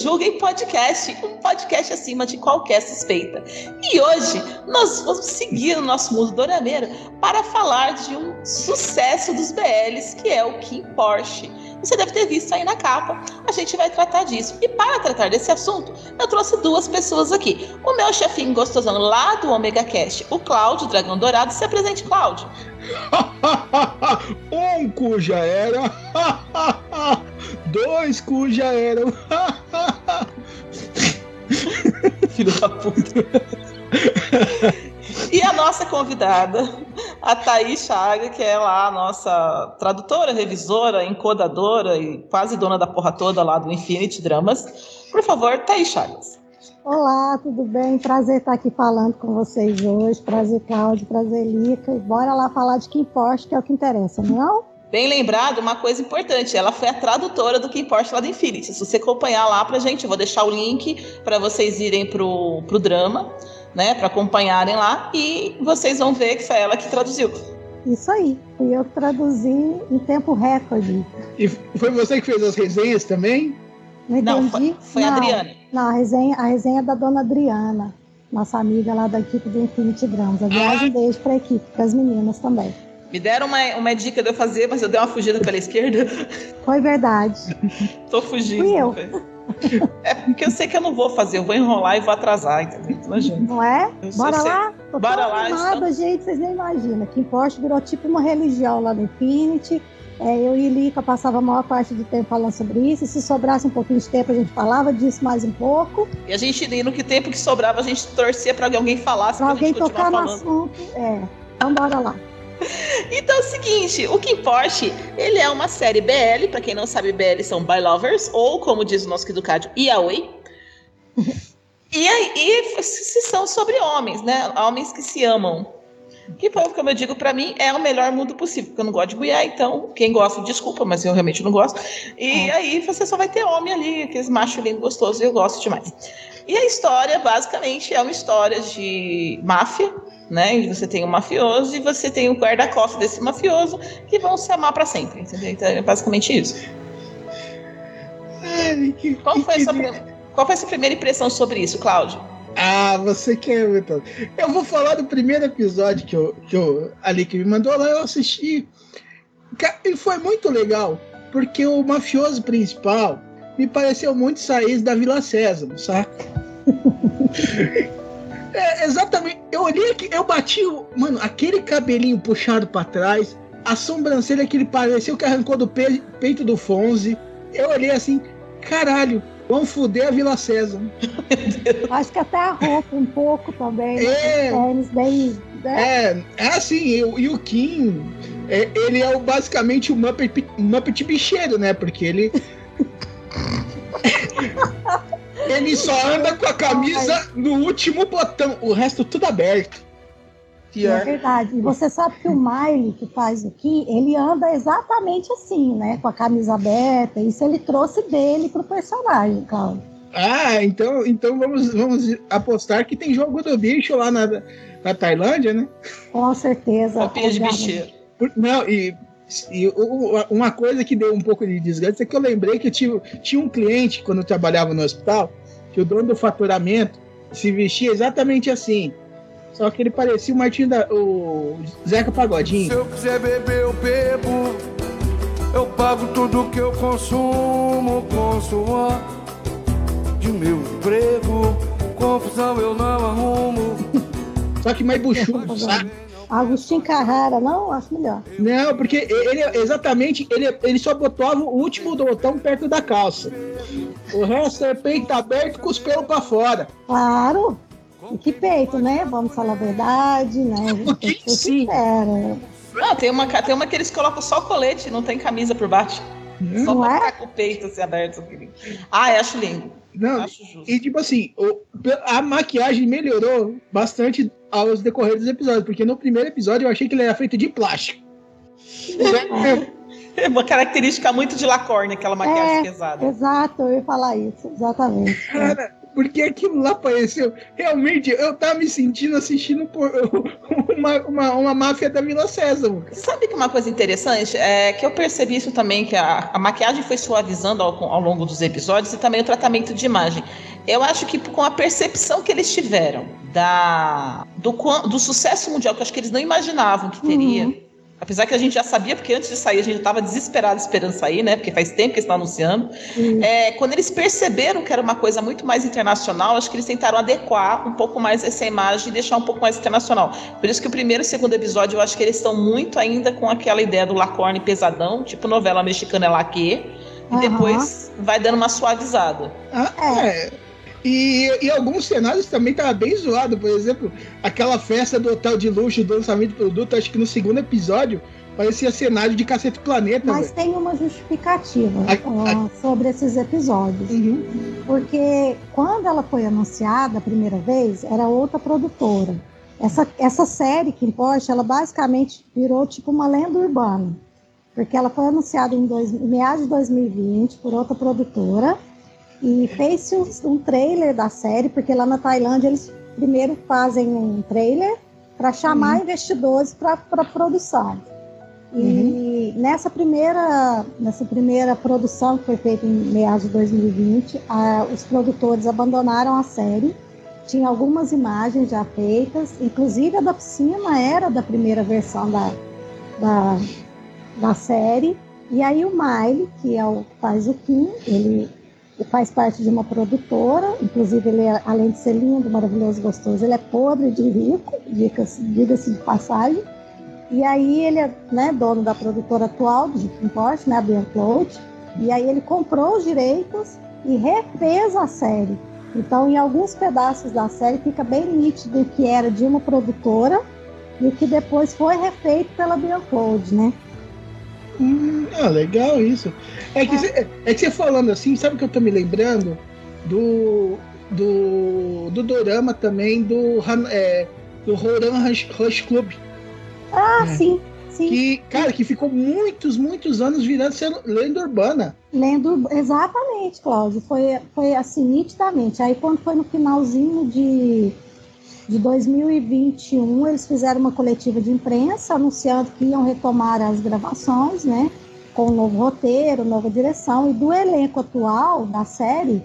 Julguem Podcast, um podcast acima de qualquer suspeita. E hoje nós vamos seguir o nosso mundo dorameiro para falar de um sucesso dos BLs, que é o Kim Porsche. Você deve ter visto aí na capa, a gente vai tratar disso. E para tratar desse assunto, eu trouxe duas pessoas aqui. O meu chefinho gostosão lá do Omega Cast, o Cláudio Dragão Dourado. Se apresente, Cláudio. um cu já era. Dois cu já eram. Filho da puta. E a nossa convidada, a Thaís Chaga, que é lá a nossa tradutora, revisora, encodadora e quase dona da porra toda lá do Infinity Dramas. Por favor, Thaís Chagas. Olá, tudo bem? Prazer estar aqui falando com vocês hoje. Prazer, Cláudio. Prazer, Lica. E bora lá falar de Kim Porsche, que é o que interessa, não é? Bem lembrado, uma coisa importante, ela foi a tradutora do Kim Porsche lá do Infinity. Se você acompanhar lá pra gente, eu vou deixar o link para vocês irem pro, pro drama, né, para acompanharem lá e vocês vão ver que foi ela que traduziu. Isso aí. Fui eu que traduzi em tempo recorde. E foi você que fez as resenhas também? Não Não, entendi? foi, foi a Não, Adriana. Não, a resenha, a resenha é da dona Adriana, nossa amiga lá da equipe do Infinity Drums. A viagem beijo pra equipe, para as meninas também. Me deram uma, uma dica de eu fazer, mas eu dei uma fugida pela esquerda. Foi verdade. Tô fugindo. Fui eu. velho. É porque eu sei que eu não vou fazer, eu vou enrolar e vou atrasar, entendeu? Então, gente, Não é? Eu Bora sei- lá? Tô Bora lá, animada, estamos- gente, vocês nem imaginam. Kim Porsche virou tipo uma religião lá no Infinity. É, eu e Lica passava a maior parte do tempo falando sobre isso. E se sobrasse um pouquinho de tempo, a gente falava disso mais um pouco. E a gente, e no que tempo que sobrava, a gente torcia pra alguém falasse pra, alguém tocar no assunto. É. Então bora lá. Então é o seguinte, o Kim Porsche, ele é uma série BL, pra quem não sabe, BL são by lovers, ou como diz o nosso Cádio, Yaoi. e aí, se são sobre homens, né? Homens que se amam. Que, como eu digo, pra mim é o melhor mundo possível, porque eu não gosto de mulher, então quem gosta, desculpa, mas eu realmente não gosto. E aí você só vai ter homem ali, aqueles machos lindos, gostosos, e eu gosto demais. E a história, basicamente, é uma história de máfia, né? Você tem um mafioso e você tem o guarda-costas desse mafioso que vão se amar pra sempre, entendeu? Então é basicamente isso. Ai, que- Qual que foi, sua, prim- qual foi a sua primeira impressão sobre isso, Cláudio? Ah, você quer então. Eu vou falar do primeiro episódio que eu, que eu ali que me mandou lá, eu assisti. E foi muito legal, porque o mafioso principal me pareceu muito sair da Vila César, saca? É, exatamente. Eu olhei aqui, eu bati o. Mano, aquele cabelinho puxado pra trás, a sobrancelha que ele pareceu que arrancou do pe- peito do Fonze. Eu olhei assim, caralho, vamos fuder a Vila César. Acho que até a roupa um pouco também. É. Né? Tênis bem. Né? É, é assim, e, o- e o Kim, é, ele é o, basicamente o Muppet, Muppet bicheiro, né? Porque ele. ele só anda com a camisa no último botão, o resto tudo aberto. É Pior. verdade. E você sabe que o Miley, que faz aqui, ele anda exatamente assim, né? Com a camisa aberta. Isso ele trouxe dele pro personagem, Cláudio. Ah, então, então vamos, vamos apostar que tem jogo do bicho lá na, na Tailândia, né? Com certeza. Roupinha de bicheiro. Por- Não, e, e uma coisa que deu um pouco de desgaste é que eu lembrei que eu tinha, tinha um cliente, quando eu trabalhava no hospital, que o dono do faturamento se vestia exatamente assim. Só que ele parecia o Martinho da. o Zeca Se Pagodinho. eu quiser beber, eu bebo. Eu pago tudo que eu consumo com suor de meu emprego. Confusão eu não arrumo. Só que mais buchudo, sabe? Agostinho Carrara, não? Acho melhor. Não, porque ele exatamente, ele, ele só botava o último do botão perto da calça. O resto é peito aberto com os pelos pra fora. Claro. E que peito, né? Vamos falar a verdade, né? A gente tem que ser. Não, tem uma, tem uma que eles colocam só colete, não tem camisa por baixo. Só Não pra é? ficar com o peito assim aberto. Ah, eu acho lindo. Não, Acho justo. e tipo assim, o- a maquiagem melhorou bastante aos decorrer dos episódios, porque no primeiro episódio eu achei que ele era feito de plástico. É uma característica muito de Lacorne, aquela maquiagem É. pesada. Exato, eu ia falar isso, exatamente. Cara, porque aquilo lá apareceu. Realmente, eu tava me sentindo assistindo uma, uma, uma máfia da Vila César. Sabe que uma coisa interessante é que eu percebi isso também, que a, a maquiagem foi suavizando ao, ao longo dos episódios e também o tratamento de imagem. Eu acho que com a percepção que eles tiveram da, do, do sucesso mundial, que eu acho que eles não imaginavam que teria. Uhum. Apesar que a gente já sabia, porque antes de sair a gente estava desesperado esperando sair, né? Porque faz tempo que eles estão anunciando. Uhum. É, quando eles perceberam que era uma coisa muito mais internacional, acho que eles tentaram adequar um pouco mais essa imagem e deixar um pouco mais internacional. Por isso que o primeiro e o segundo episódio, eu acho que eles estão muito ainda com aquela ideia do Lacorne pesadão, tipo novela mexicana é laque, e Aham. depois vai dando uma suavizada. Ah, é. E, e alguns cenários também tava bem zoado. Por exemplo, aquela festa do hotel de luxo do lançamento de produto, acho que no segundo episódio parecia cenário de Cacete Planeta, Mas velho. tem uma justificativa A- ó, sobre esses episódios. Uhum. Porque quando ela foi anunciada a primeira vez, era outra produtora. Essa, essa série, Kim Porsche, ela basicamente virou tipo uma lenda urbana. Porque ela foi anunciada em, dois, em meados de 2020 por outra produtora. E fez-se um, trailer da série, porque lá na Tailândia eles primeiro fazem um trailer para chamar investidores para a produção. E nessa primeira, nessa primeira produção que foi feita em meados de 2020, a- os produtores abandonaram a série. Tinha algumas imagens já feitas, inclusive a da piscina era da primeira versão da, da, da série. E aí o Miley, que é o que faz o Kim, ele faz parte de uma produtora, inclusive ele, é, além de ser lindo, maravilhoso, gostoso, ele é podre de rico, diga-se de passagem. E aí ele é né, dono da produtora atual de Kim Porsche, né, a Biancloud, e aí ele comprou os direitos e refez a série. Então, em alguns pedaços da série fica bem nítido o que era de uma produtora e o que depois foi refeito pela Biancloud, né? Hum, ah, legal isso. É que, cê- é que você falando assim, sabe o que eu tô me lembrando? Do. Do. Do Dorama também, do. É, do Roran Rush, Rush Club. Ah, É. sim, sim. Que, cara, que ficou muitos, muitos anos virando lenda urbana. Lendo exatamente, Cláudio. Foi, foi assim, nitidamente. Aí quando foi no finalzinho de, de 2021, eles fizeram uma coletiva de imprensa anunciando que iam retomar as gravações, né? Com um novo roteiro, nova direção. E do elenco atual da série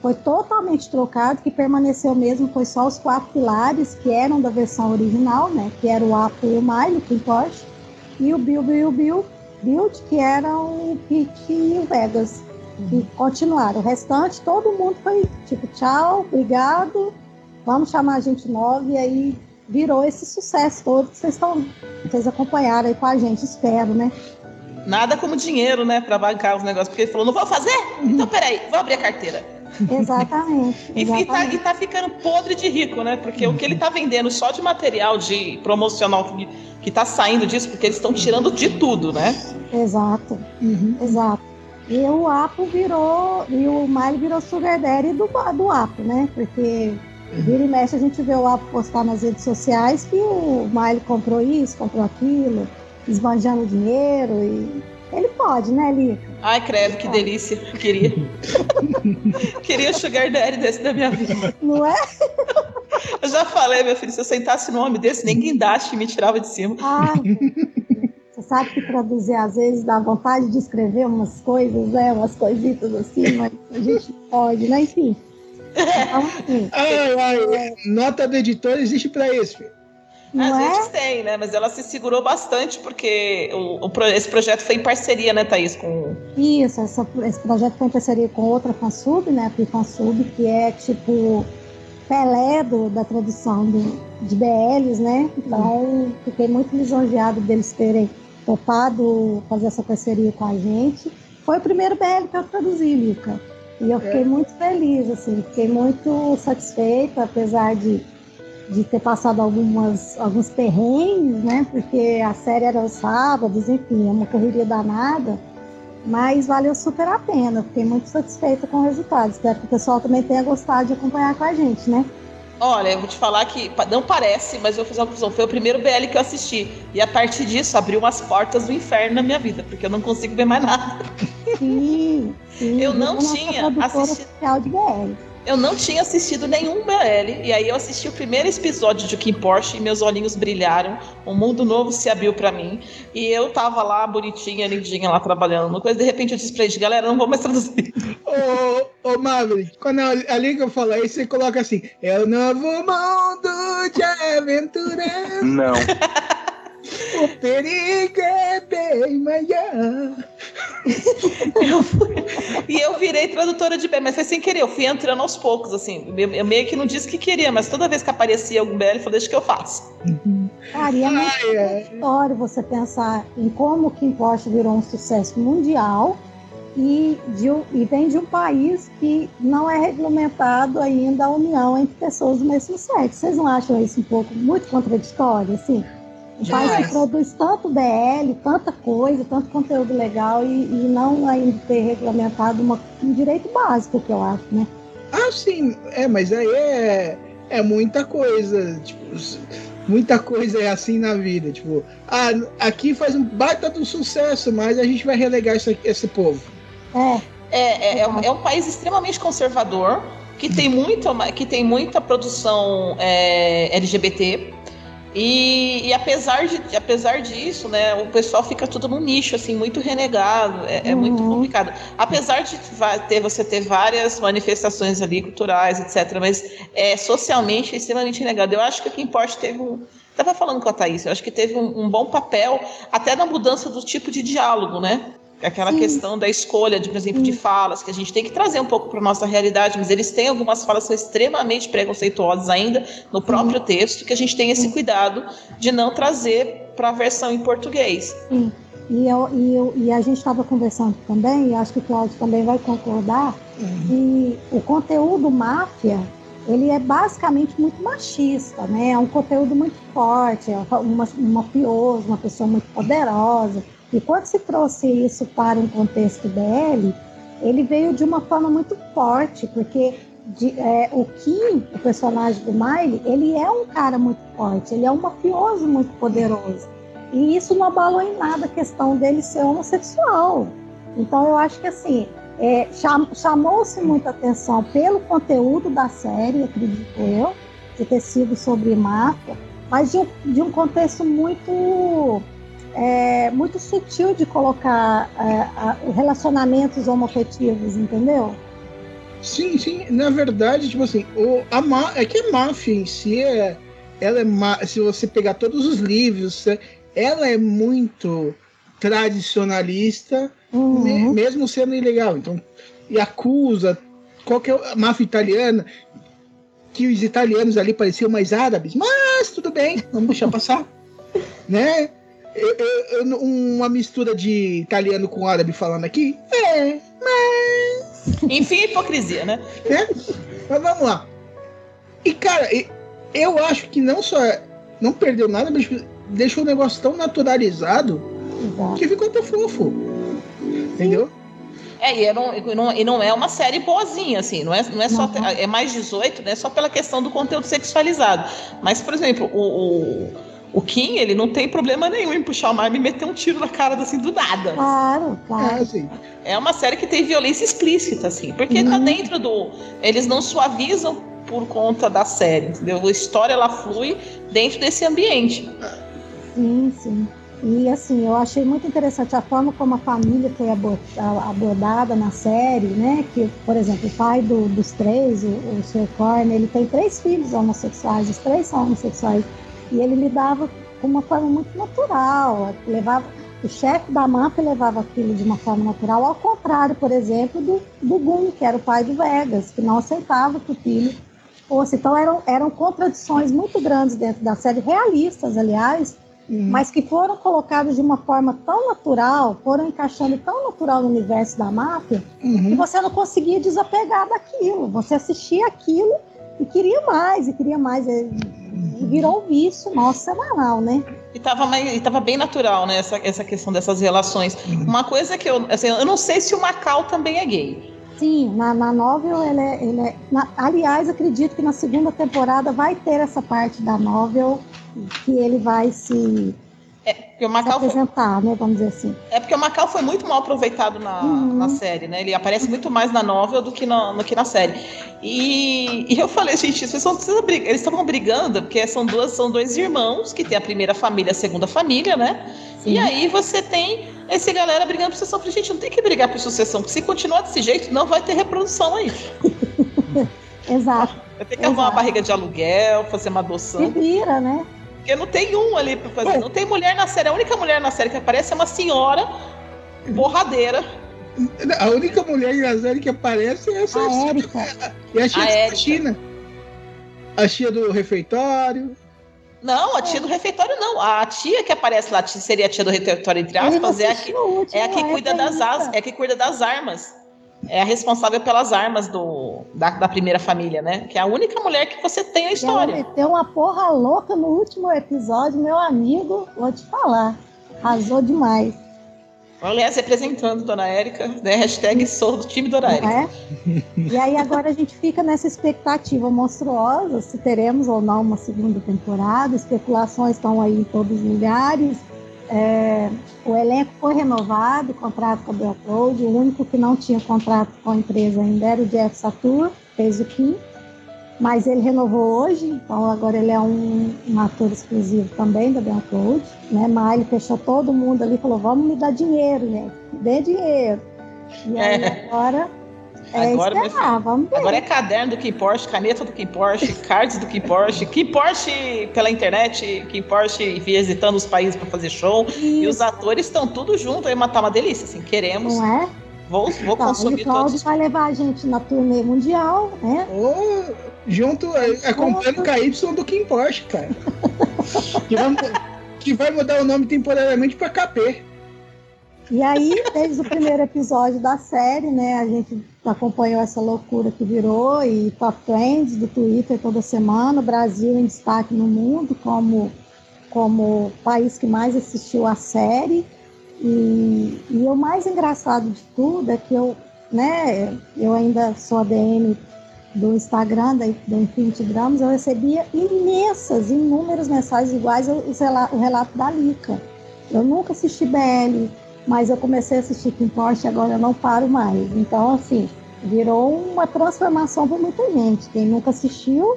foi totalmente trocado, que permaneceu mesmo, foi só os quatro pilares que eram da versão original, né? Que era o Apo e o Miley, que Porsche, e o Bill, Bill, Bill, Build, que era o Pete e o Vegas, que continuaram. O restante, todo mundo foi tipo, tchau, obrigado, vamos chamar a gente nova, e aí virou esse sucesso todo que vocês estão, vocês acompanharam aí com a gente, espero, né? Nada como dinheiro, né, pra bancar os negócios. Porque ele falou, não vou fazer? Então peraí, vou abrir a carteira. Exatamente. E, e tá, exatamente. e tá ficando podre de rico, né? Porque o que ele tá vendendo só de material de promocional que, que tá saindo disso, porque eles estão tirando de tudo, né? Exato, exato. E o Apo virou, e o Miley virou sugar daddy do, do Apo, né? Porque vira e mexe a gente vê o Apo postar nas redes sociais que o Miley comprou isso, comprou aquilo, esbanjando dinheiro e... Ele pode, né, Lica? Ai, credo, que delícia. Queria. queria o sugar daddy desse da minha vida. Não é? Eu já falei, meu filho, se eu sentasse no homem desse, nem guindaste me tirava de cima. Ah, você sabe que traduzir às vezes dá vontade de escrever umas coisas, né? Umas coisitas assim, mas a gente pode, né? Enfim. Então, assim, Ai, ai, nota do editor existe pra isso, filho. não Às é? vezes tem, né? Mas ela se segurou bastante porque o, o esse projeto foi em parceria, né, Thaís? Com... Isso, essa- esse projeto foi em parceria com outra fansub, né? A Fansub, que é tipo Pelé do, da tradução do, de BLs, né? Então, fiquei muito lisonjeado deles terem topado fazer essa parceria com a gente. Foi o primeiro BL que eu traduzi, Lica. E eu fiquei é. muito feliz, assim, fiquei muito satisfeita, apesar de, de ter passado algumas, alguns perrengues, né? Porque a série era aos sábados, enfim, é uma correria danada. Mas valeu super a pena, fiquei muito satisfeita com o resultado. Espero que o pessoal também tenha gostado de acompanhar com a gente, né? Olha, eu vou te falar que não parece, mas eu fiz uma conclusão. Foi o primeiro BL que eu assisti. E a partir disso abriu umas portas do inferno na minha vida, porque eu não consigo ver mais nada. Sim, sim. Eu não tinha assistido. De BL. Eu não tinha assistido nenhum BL, e aí eu assisti o primeiro episódio de Kim Porsche e meus olhinhos brilharam, um mundo novo se abriu para mim, e eu tava lá bonitinha, lindinha, lá trabalhando no coisa, de repente eu disse pra eles, galera, não vou mais traduzir. Ô, ô Maverick, quando a liga fala isso, você coloca assim, é o novo mundo de aventura. Não. O perigo é bem maior. eu fui... E eu virei tradutora de BL, mas foi sem querer. Eu fui entrando aos poucos, assim. Eu meio que não disse que queria, mas toda vez que aparecia algum BL, eu falei, deixa que eu faço. Cara, e é muito é. história você pensar em como o Kim Porsche virou um sucesso mundial e, de, e vem de um país que não é regulamentado ainda a união entre pessoas do mesmo sexo. Vocês não acham isso um pouco muito contraditório, assim? Um país que produz tanto BL, tanta coisa, tanto conteúdo legal e, e não ainda ter regulamentado uma, um direito básico, que eu acho, né? Ah, sim, é, mas aí é, é muita coisa, tipo, muita coisa é assim na vida, tipo, ah, aqui faz um baita do sucesso, mas a gente vai relegar esse, esse povo. É. É, é, é, um, é um país extremamente conservador, que tem, muito, que tem muita produção é, LGBT, e, e, apesar, de, apesar disso, né, o pessoal fica tudo no nicho, assim, muito renegado, é, é muito uhum. complicado. Apesar de ter, você ter várias manifestações ali culturais, etc., mas é, socialmente é extremamente renegado. Eu acho que o que importa teve um. Estava falando com a Thaís, eu acho que teve um, um bom papel até na mudança do tipo de diálogo, né? Aquela Sim. questão da escolha, de, por exemplo, de falas, que a gente tem que trazer um pouco para nossa realidade, mas eles têm algumas falas que são extremamente preconceituosas ainda no próprio Sim. texto, que a gente tem esse cuidado de não trazer para a versão em português. Sim. E, eu, e, eu, e a gente estava conversando também, e acho que o Cláudio também vai concordar, uhum. que o conteúdo máfia ele é basicamente muito machista, né? É um conteúdo muito forte, é uma, uma mafioso, uma pessoa muito poderosa. E quando se trouxe isso para um contexto BL, ele veio de uma forma muito forte, porque de, é, o Kim, o personagem do Miley, ele é um cara muito forte, ele é um mafioso muito poderoso. E isso não abalou em nada a questão dele ser homossexual. Então eu acho que assim, é, cham, chamou-se muita atenção pelo conteúdo da série, acredito eu, de ter sido sobre máfia, mas de de um contexto muito é, muito sutil de colocar é, relacionamentos homoafetivos, entendeu? Sim, sim. Na verdade, tipo assim, o, a ma, é que a máfia em si é, ela é se você pegar todos os livros, ela é muito tradicionalista, uhum. me, mesmo sendo ilegal. Então, e acusa qualquer máfia italiana que os italianos ali pareciam mais árabes, mas tudo bem, vamos deixar passar, né? Eu, eu, uma mistura de italiano com árabe falando aqui? É, mas. Enfim, hipocrisia, né? É? Mas vamos lá. E, cara, eu acho que não só não perdeu nada, mas deixou o negócio tão naturalizado que ficou até fofo. Entendeu? É, e, não, e, não, e não é uma série boazinha, assim, não é, não é só. Uhum. É mais 18, né? Só pela questão do conteúdo sexualizado. Mas, por exemplo, o, o o Kim, ele não tem problema nenhum em puxar uma arma e meter um tiro na cara assim do nada. Claro, claro. É, assim. é uma série que tem violência explícita, assim, porque tá uhum. tá dentro do. Eles não suavizam por conta da série, entendeu? A história ela flui dentro desse ambiente. Sim, sim. E assim, eu achei muito interessante a forma como a família foi abordada na série, né? Que, por exemplo, o pai do, dos três, o, o Sr. Korn, ele tem três filhos homossexuais, os três são homossexuais. E ele lidava com uma forma muito natural, levava o chefe da máfia levava aquilo de uma forma natural, ao contrário, por exemplo, do, do Gun, que era o pai do Vegas, que não aceitava que o filho fosse. Então eram, eram contradições muito grandes dentro da série, realistas, aliás, Uhum. mas que foram colocadas de uma forma tão natural, foram encaixando tão natural no universo da máfia, que Uhum. você não conseguia desapegar daquilo. Você assistia aquilo e queria mais, e queria mais. E e virou um vício nosso semanal, né? E tava, mais, e tava bem natural, né? Essa, essa questão dessas relações. Uma coisa que eu. Assim, eu não sei se o Macau também é gay. Sim, na, na novel ele é. Ele é na- aliás, acredito que na segunda temporada vai ter essa parte da novel que ele vai se, Porque o se Macau foi, apresentar, né? Vamos dizer assim. é porque o Macau foi muito mal aproveitado na, Uhum. na série, né? Ele aparece muito mais na novel do que na, do que na série. E, e eu falei, gente, vocês não precisam brigar. Eles estavam brigando, porque são, duas, são dois irmãos que tem a primeira família e a segunda família, né? E aí você tem essa galera brigando por sucessão. Eu falei, gente, não tem que brigar por sucessão, porque se continuar desse jeito, não vai ter reprodução aí. Exato. Vai ter que arrumar uma barriga de aluguel, fazer uma Se adoção. vira, né? Porque não tem um ali pra fazer. Não tem mulher na série. A única mulher na série que aparece é uma senhora borradeira. A única mulher na série que aparece é essa. A Érica. E a tia da. China. A tia do refeitório. Não, a tia do refeitório não. A tia que aparece lá, seria a tia do refeitório, entre aspas, é a que, é a que é cuida das asas, é a que cuida das armas. É a responsável pelas armas do, da, da primeira família, né? Que é a única mulher que você tem a ela história. meteu uma porra louca no último episódio, meu amigo, vou te falar. Arrasou demais, Aliás, representando Dona Érica, né? Hashtag sou do time Dona Érica. é? E aí agora a gente fica nessa expectativa monstruosa, se teremos ou não uma segunda temporada. Especulações estão aí em todos os lugares. É, o elenco foi renovado, o contrato com a Upload. O único que não tinha contrato com a empresa ainda era o Jeff Satur, fez o Kim. Mas ele renovou hoje, então agora ele é um, um ator exclusivo também da Upload. Né? Mas ele fechou todo mundo ali e falou: vamos me dar dinheiro, gente. Me dê dinheiro. E aí É. agora é Agora, meu esperar, vamos ver. Agora é caderno do Kim Porsche, caneta do Kim Porsche, cards do Kim Porsche, Kim Porsche pela internet, Kim Porsche visitando os países para fazer show. E os atores estão tudo junto aí, mas tá uma delícia, assim, queremos. Não é? Vou, vou Então, consumir o Cláudio todos. vai levar a gente na turnê mundial, né? Ou junto, é, acompanhando com a Y do Kim Porsche, cara. que, vai, que vai mudar o nome temporariamente pra KP. E aí, desde o primeiro episódio da série, né, a gente acompanhou essa loucura que virou e top trends do Twitter toda semana, o Brasil em destaque no mundo como como país que mais assistiu a série. E, e o mais engraçado de tudo é que eu, né, eu ainda sou ADM do Instagram, da, do Infinity Dramas, eu recebia imensas, inúmeras mensagens iguais ao, ao relato da Lica. Eu nunca assisti BL, mas eu comecei a assistir Kim Porsche agora eu não paro mais. Então, assim, virou uma transformação para muita gente. Quem nunca assistiu,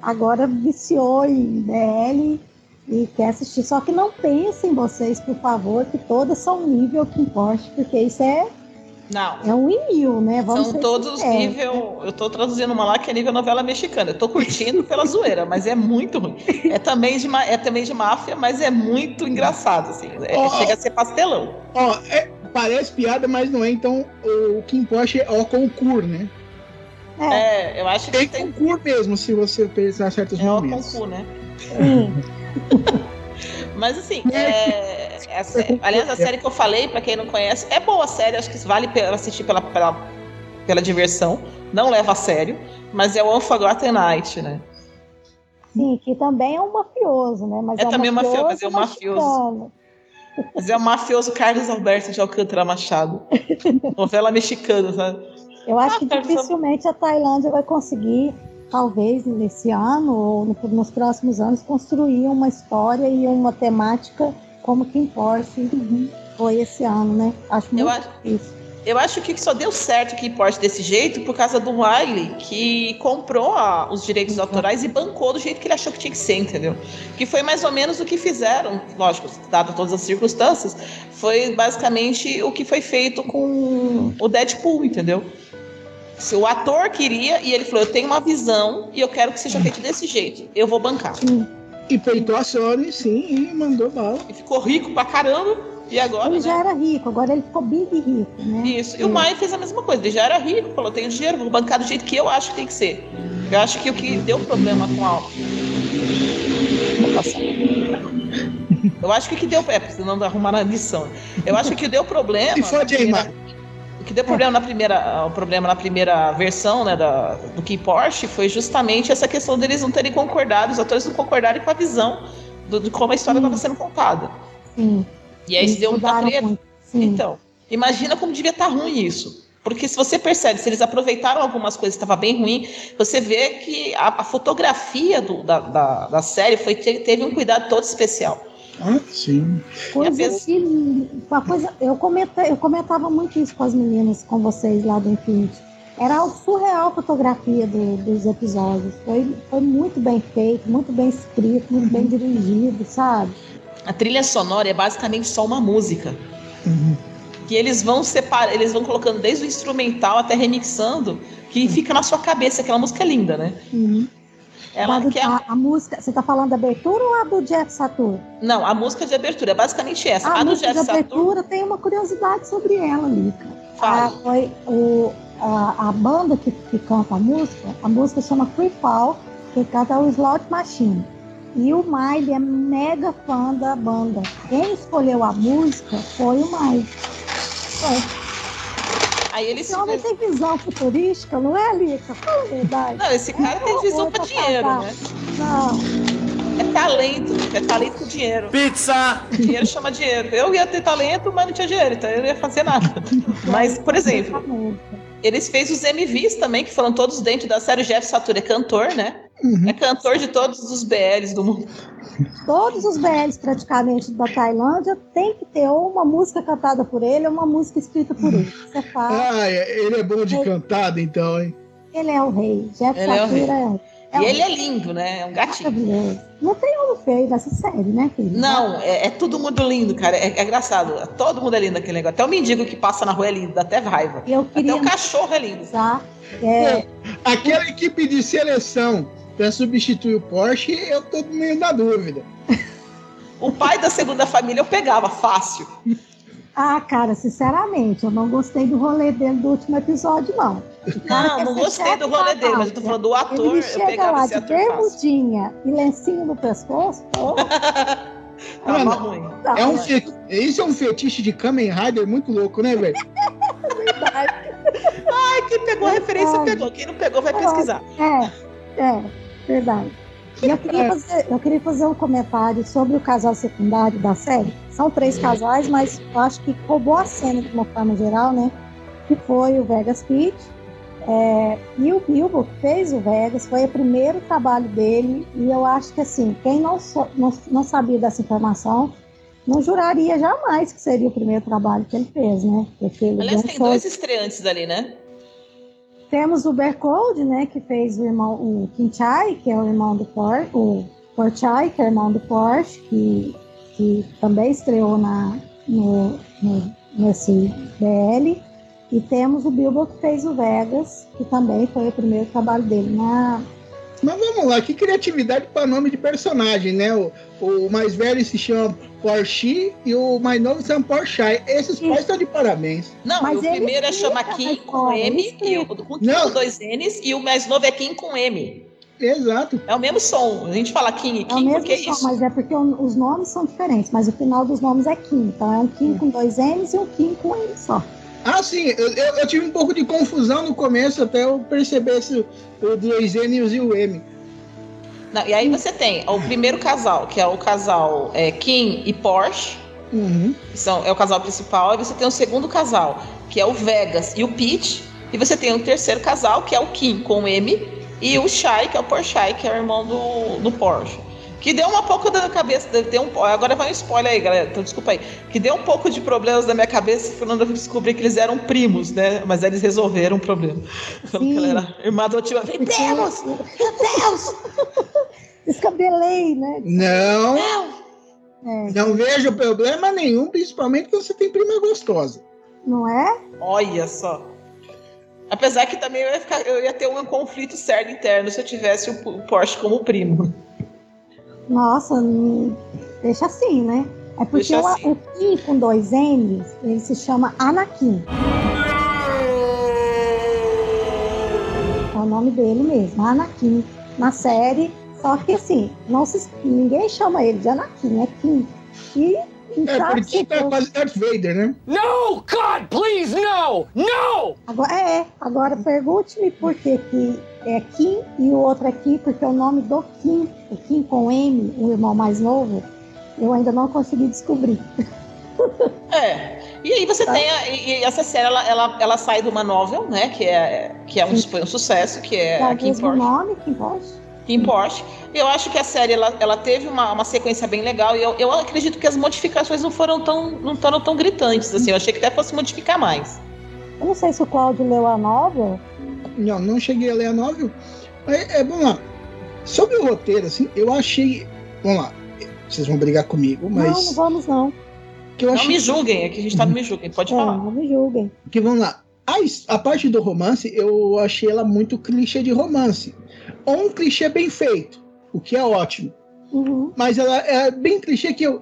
agora viciou em BL e quer assistir. Só que não pensem vocês, por favor, que todas são nível Kim Porsche, porque isso é, Não. é um em mil, né? Vamos São todos sinceros. nível. Eu tô traduzindo uma lá que é nível novela mexicana. Eu tô curtindo pela zoeira, mas é muito ruim. É também de, é também de máfia, mas é muito engraçado, assim. É- Oh. Chega a ser pastelão. Ó, é- parece piada, mas não é. Então o Kim Porsche é o concurso, né? É, É, eu acho que Tem tem. concurso mesmo, se você pensar certos É o momentos. concurso, né? sim. Mas assim, é, é sé- aliás, a série que eu falei, pra quem não conhece, é boa a série, acho que vale assistir pela, pela, pela diversão, não leva a sério, mas é o Unforgotten Night, né? Sim, que também é um mafioso, né? Mas É também um mafioso, mas é um mexicano. Mas é o mafioso Carlos Alberto de Alcântara Machado. Novela mexicana, sabe? Eu acho Ah, que dificilmente a Tailândia vai conseguir, talvez nesse ano ou no- nos próximos anos, construir uma história e uma temática como Kim Porsche foi esse ano, né? Acho muito Eu acho- difícil. Eu acho que só deu certo que importe desse jeito por causa do Wiley, que comprou a- os direitos autorais e bancou do jeito que ele achou que tinha que ser, entendeu? Que foi mais ou menos o que fizeram, lógico, dado todas as circunstâncias, foi basicamente o que foi feito com o Deadpool, entendeu? Se o ator queria e ele falou, eu tenho uma visão e eu quero que seja feito desse jeito, eu vou bancar. E peitou a Sony, sim, e mandou bala. E ficou rico pra caramba, e agora, Ele né? já era rico, agora ele ficou big rico, né? Isso. E o Maia fez a mesma coisa. Ele já era rico, falou: tenho dinheiro, vou bancar do jeito que eu acho que tem que ser. Eu acho que o que deu problema com a. Vou passar. Eu acho que o que deu. É, senão arrumar na lição. Eu acho que o que deu problema. Se na primeira- Marco. O que deu problema na primeira, o problema na primeira versão, né, da, do Key Porsche foi justamente essa questão deles não terem concordado, os atores não concordarem com a visão do- de como a história estava sendo contada. Sim. E aí se deu mudaram treta. Então, imagina como devia estar ruim isso. Porque se você percebe, se eles aproveitaram algumas coisas que estava bem ruim, você vê que a, a fotografia do- da, da, da série foi, te- teve um cuidado todo especial. Ah, sim. Coisa que. Uma coisa, eu, comenta, eu comentava muito isso com as meninas, com vocês lá do Infinity. Era algo surreal a fotografia do- dos episódios. Foi, foi muito bem feito, muito bem escrito, muito bem dirigido, sabe? A trilha sonora é basicamente só uma música. Uhum. Que eles vão separar, eles vão colocando desde o instrumental até remixando, que fica na sua cabeça, aquela música é linda, né? Ela do- quer. a, a música, você tá falando da abertura ou a do Jeff Satur? Não, a música de abertura é basicamente essa. A, a música de Satur abertura tem uma curiosidade sobre ela, Lica. fala. Ah, foi o, a, a banda que, que canta a música, a música chama Free Fall, que canta o Slot Machine. E o Miley é mega fã da banda. Quem escolheu a música foi o Miley. Foi. Aí eles. Esse homem tem visão futurística, não é, Lica? Fala a verdade. Não, esse cara tem visão Outra pra dinheiro, né? Não, É talento, é talento com dinheiro. Pizza! Dinheiro chama dinheiro. Eu ia ter talento, mas não tinha dinheiro, então eu não ia fazer nada. Mas, por exemplo, eles fez os MVs também, que foram todos dentro da série. O Jeff Satur é cantor, né? Uhum. É cantor de todos os BLs do mundo. Todos os BLs praticamente da Tailândia tem que ter ou uma música cantada por ele ou uma música escrita por ele. Você fala, Ah, é- ele é bom de cantada, então, hein? ele é o rei. Jeff Ele é o Satur rei. é, é e o ele é lindo, né? É um gatinho. Maravilhoso. Não tem homem feio nessa série, né, filho? Não, é, é todo mundo lindo, cara. É, é engraçado. Todo mundo é lindo aquele negócio. Até o mendigo que passa na rua é lindo, dá até raiva. Eu Até queria o cachorro é lindo. usar. É, Aquela equipe de seleção para substituir o Porsche, eu tô meio na dúvida. O pai da segunda família eu pegava fácil. ah, cara, sinceramente, eu não gostei do rolê dele do último episódio, não. Não, não gostei do rolê da dele, mas eu tô falando do ator, Ele eu chega pegava lá de bermudinha e lencinho no pescoço, pô, Tava Mano, ruim. tá É um. Isso é um fetiche de Kamen Rider muito louco, né, velho? verdade. Ai, quem pegou a referência pegou. Quem não pegou vai pesquisar. É, é, verdade. E eu queria, É. fazer, eu queria fazer um comentário sobre o casal secundário da série. São três casais, mas eu acho que roubou a cena de uma forma geral, né? Que foi o Vegas Pitt. é, e o Bilbo, que fez o Vegas, foi o primeiro trabalho dele. E eu acho que, assim, quem não, so- não, não sabia dessa informação, não juraria jamais que seria o primeiro trabalho que ele fez, né? Porque ele Aliás, tem dois estreantes ali, né? Temos o Bercold, né, que fez o irmão, o Kinchai, que é o irmão do Porsche, o Porchai, que é o irmão do Porsche, que, que também estreou na, no, no- nesse BL. E temos o Bilbo, que fez o Vegas, que também foi o primeiro trabalho dele na... Mas vamos lá, que criatividade para nome de personagem, né? O, o mais velho se chama Porsche e o mais novo se chama Porsche. Esses pais estão de parabéns. Não, Mas o primeiro é chama Kim com M e o com Kim Não. com dois N's e o mais novo é Kim com M. Exato. É o mesmo som. A gente fala Kim e É o Kim mesmo porque é som, isso. mas é porque os nomes são diferentes, mas o final dos nomes é Kim. Então é um Kim com dois N's e um Kim com M só. Ah, sim, eu, eu- eu tive um pouco de confusão no começo até eu perceber esse, o dois N's e o M. Não, e aí você tem o primeiro casal, que é o casal é, Kim e Porsche, Uhum. são, é o casal principal, e você tem o segundo casal, que é o Vegas e o Pete, e você tem o terceiro casal, que é o Kim com M, e o Shai, que é o Porsche, que é o irmão do, do Porsche. Que deu uma pouco da cabeça, deu um, agora vai um spoiler aí, galera, então desculpa aí. Que deu um pouco de problemas na minha cabeça quando eu descobri que eles eram primos, né? Mas eles resolveram o problema. Então, Sim. ela era irmã adotiva. Vendemos! Meu Deus! Descabelei, né? Não, É, não vejo problema nenhum, principalmente quando você tem prima gostosa. não é? Olha só. Apesar que também eu ia, ficar- eu ia ter um conflito sério interno se eu tivesse o Porsche como primo. Nossa, deixa assim, né? É porque o, assim. o Kim com dois N's, ele se chama Anakin. É o nome dele mesmo, Anakin, na série. Só que assim, não se, ninguém chama ele de Anakin, é Kim. E É, sabe, porque tá quase Darth Vader, né? No! God, please, no! No! agora, é, agora pergunte-me por que, que é Kim e o outro é Kim, porque o nome do Kim, o Kim com M, o irmão mais novo, eu ainda não consegui descobrir. É. E aí você Tá. tem a, e, essa série, ela, ela, ela sai de uma novel, né? Que é, que é um, foi um sucesso, que é É a Kim Porsche. nome, Kim Porsche? Kim Porsche. Eu acho que a série ela, ela teve uma, uma sequência bem legal e eu, eu acredito que as modificações não foram tão, não foram tão gritantes assim. Eu achei que até fosse modificar mais. Eu não sei se o Cláudio leu a novel. Não, não cheguei a ler a novel. Mas, é, vamos lá. Sobre o roteiro, assim, eu achei. Vamos lá. Vocês vão brigar comigo, Não, não mas. vamos não. que eu Não achei me julguem, aqui a gente tá no me julguem, pode É, falar. não me julguem. que vamos lá. A, a parte do romance, eu achei ela muito clichê de romance. Ou um clichê bem feito, o que é ótimo. Uhum. Mas ela é bem clichê que eu,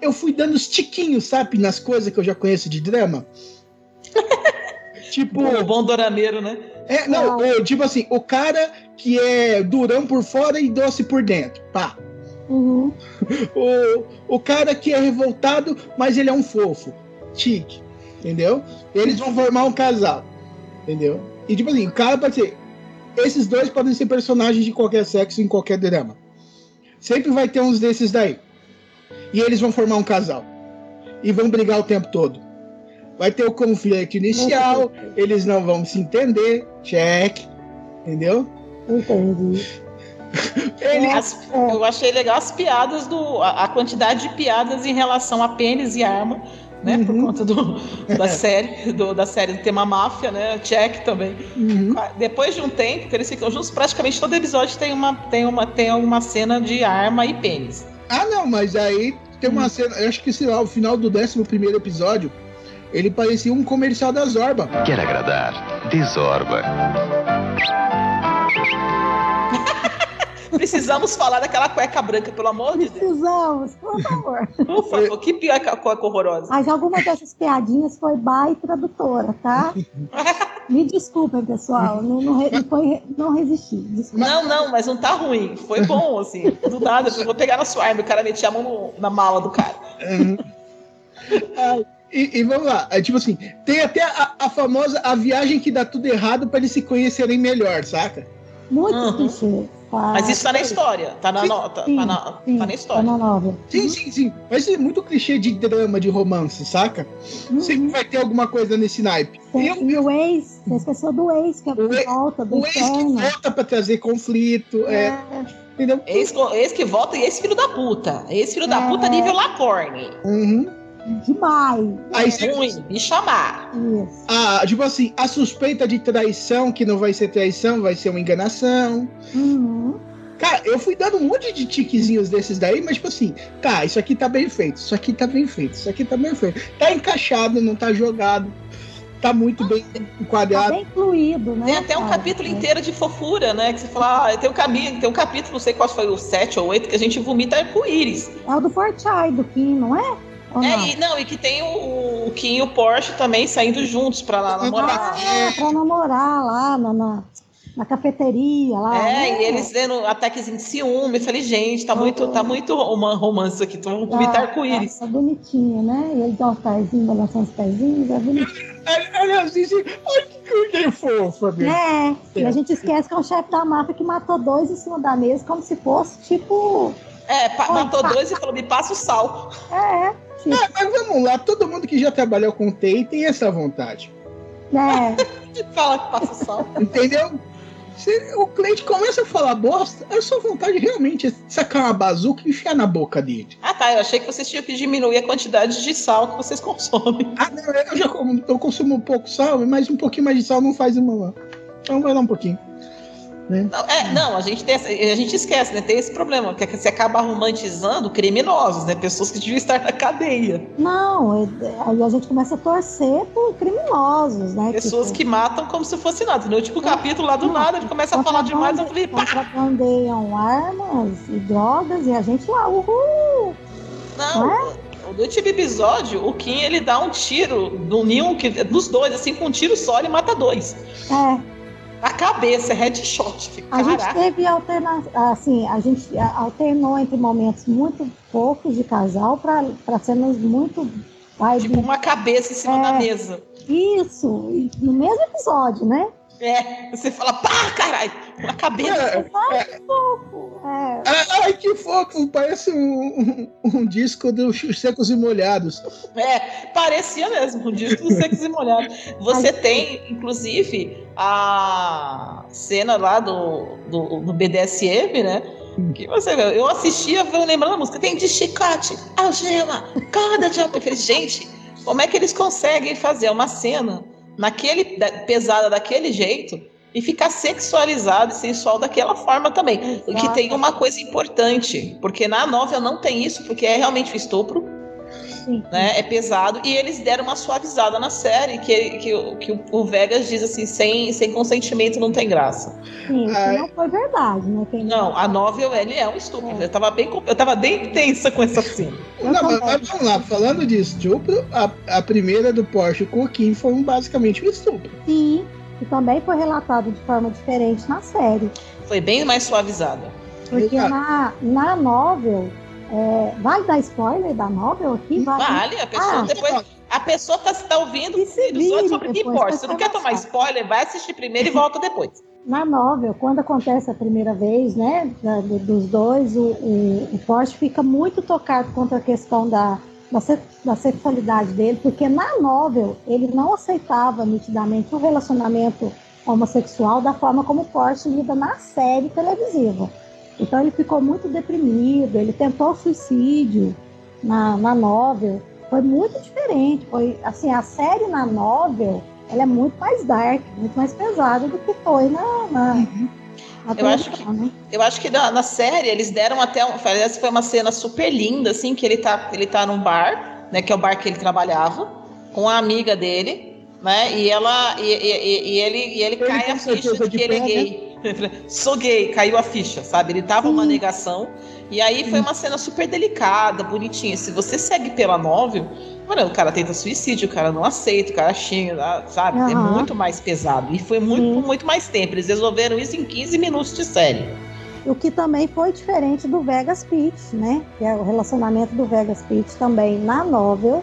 eu fui dando os tiquinhos, sabe, nas coisas que eu já conheço de drama. tipo, O bom dorameiro, né? É, não, o- tipo assim, o cara que é durão por fora e doce por dentro. Pá. Uhum. O, o cara que é revoltado, mas ele é um fofo. Tique. Entendeu? Eles vão formar um casal. Entendeu? E tipo assim, o cara pode ser. Esses dois podem ser personagens de qualquer sexo em qualquer drama. Sempre vai ter uns desses daí. E eles vão formar um casal. E vão brigar o tempo todo. Vai ter o conflito inicial, eles não vão se entender. Check. Entendeu? Entendi. Ele, As- eu achei legal as piadas do. A, a quantidade de piadas em relação a pênis e arma, né? Por Uhum. conta do, da série, do, da série do tema máfia, né? Check também. Uhum. Depois de um tempo, que eles ficam juntos, praticamente todo episódio tem uma, tem uma, tem uma cena de arma e pênis. Ah, não, mas aí tem uma cena. Eu acho que, sei lá, o final do 11 episódio, ele parecia um comercial da Zorba. Quer agradar? Desorba. Precisamos falar daquela cueca branca, pelo amor de Deus. Precisamos, por favor. Por favor, que pior que a cueca horrorosa. Mas alguma dessas piadinhas foi by tradutora, tá? Me desculpem, pessoal. Não, não, foi, não resisti. Desculpa. Não, não, mas não tá ruim. Foi bom, assim. Do nada, eu vou pegar na sua arma. O cara metia a mão no- na mala do cara. Ah, e, e vamos lá, é tipo assim, tem até a, a famosa a viagem que dá tudo errado para eles se conhecerem melhor, saca? Muitos Uhum. Tá? Mas isso tá na história. Tá na, Sim, no- tá, Sim, tá na, sim, tá na história. Tá na novel. Sim, sim, sim. Mas é muito clichê de drama, de romance, saca? Uhum. Sempre vai ter alguma coisa nesse naipe. Tem- E E o ex, você esqueceu do ex, que é O ex- volta do o ex que volta pra trazer conflito, é, É, entendeu? Esse, esse que volta e esse filho da puta. Esse filho da É. puta nível Lacorne. Uhum. Demais. Aí você Ruim, me chamar. Isso. a, tipo assim, a suspeita de traição, que não vai ser traição, vai ser uma enganação. Uhum. Cara, eu fui dando um monte de tiquezinhos desses daí, mas tipo assim, tá, isso aqui tá bem feito, isso aqui tá bem feito, isso aqui tá bem feito. Tá encaixado, não tá jogado, tá muito bem Tá enquadrado. bem incluído, né? Tem até um cara? capítulo É. inteiro de fofura, né? Que você fala, ah, tem um, caminho, tem um capítulo, não sei qual foi o 7 ou 8, que a gente vomita arco-íris. É o do Fortnite, do Kim, não é? Ou É, não? e, não, e que tem o, o Kim e o Porsche também saindo juntos pra lá namorar. Ah, é, pra namorar lá na, na, na cafeteria lá. É, né? e eles dando ataquezinho de ciúme. Eu falei, gente, tá muito, tá muito uma romance isso aqui. Então vamos vomitar Ah, arco-íris. É, é bonitinho, né? E ele dá os pezinhos, balançando os pezinhos, é bonitinho. Aliás, ai que coisa fofa, meu. É, e a gente esquece que é o chefe da máfia que matou dois em cima da mesa, como se fosse, tipo... É, Oi, matou tá. dois e falou, me passa o sal. É, tipo, Ah, mas vamos lá, todo mundo que já trabalhou com TI tem essa vontade. né? Que fala que passa o sal. Entendeu? Se o cliente começa a falar bosta, a sua vontade realmente é sacar uma bazuca e enfiar na boca dele. Ah, tá. Eu achei que vocês tinham que diminuir a quantidade de sal que vocês consomem. Ah, não, eu já eu consumo um pouco sal, mas um pouquinho mais de sal não faz uma. Então vai lá um pouquinho. Não, é, não, a gente, tem essa- a gente esquece, né? Tem esse problema, que é que você acaba romantizando criminosos, né? Pessoas que deviam estar na cadeia. Não, é- aí a gente começa a torcer por criminosos, né? Pessoas Tipo, que matam como se fosse nada. No último capítulo, lá do nada, ele começa a falar demais, eu falei, pá! Contrabandeiam armas e drogas e a gente lá, uhul! Não, no último episódio, o Kim, ele dá um tiro no Neil, que, dos dois, assim, com um tiro só, ele mata dois. É, A cabeça, é headshot. Fica, A gente teve alternação, assim, a gente alternou entre momentos muito poucos de casal para cenas muito. Tipo uma cabeça em cima É. da mesa. Isso, no mesmo episódio, né? É, você fala, pá, caralho, uma cabeça. É, Ai, que fofo. É, Ai, que fofo! Parece um, um, um disco dos Secos e Molhados. É, parecia mesmo, um disco do Secos e Molhado. Você tem, inclusive, a cena lá do, do, do BDSM, né? Que você vê, eu assistia lembrando a música, tem de chicote, algema, corda de Eu falei, gente, como é que eles conseguem fazer uma cena naquele, da- pesada daquele jeito e ficar sexualizado e sensual daquela forma também? O que tem uma coisa importante, porque na novel não tem isso, porque é realmente um estupro, sim. né? É pesado. E eles deram uma suavizada na série, que, que, o- que o- Vegas diz assim, sem, sem consentimento não tem graça. Sim, Ai. não foi verdade, né? Quem Não, a novel, ele é um estupro. Eu tava bem, eu tava bem tensa com essa cena. Não, mas, mas vamos lá, falando de estupro, a, a primeira do Porsche com o Kim foi um, basicamente um estupro. Sim, e também foi relatado de forma diferente na série. Foi bem mais suavizada. Porque na, na novel, é, vai dar spoiler da novel aqui? Vai. Vale, a pessoa Ah. depois. A pessoa tá, tá ouvindo E se dos outros sobre o que importa. Se não quer tomar spoiler, vai assistir primeiro e volta depois. Na novel, quando acontece a primeira vez, né, da- do- dos dois, o, o, o Porsche fica muito tocado contra a questão da, da, se- da sexualidade dele, porque na novel ele não aceitava nitidamente o relacionamento homossexual da forma como Porsche lida na série televisiva. Então ele ficou muito deprimido, ele tentou suicídio na, na novel. Foi muito diferente. Foi assim, a série na novel ela é muito mais dark, muito mais pesada do que foi na, na, na Eu acho televisão, né? Eu acho que na, na série eles deram até. Parece que foi uma cena super linda, assim, que ele tá, ele tá num bar, né? Que é o bar que ele trabalhava, com a amiga dele, né? E ela. E, e- e- ele, e ele Ele cai a ficha de de que ele é né? gay. Sou gay, caiu a ficha, sabe? Ele tava uma Sim. negação. E aí foi uma cena super delicada, bonitinha. Se você segue pela novel, mano, o cara tenta suicídio, o cara não aceita, o cara xinga, sabe? É Aham. muito mais pesado. E foi muito, Sim. muito mais tempo. Eles resolveram isso em 15 minutos de série. O que também foi diferente do Vegas Pitch, né? Que é o relacionamento do Vegas Pitch também na novel.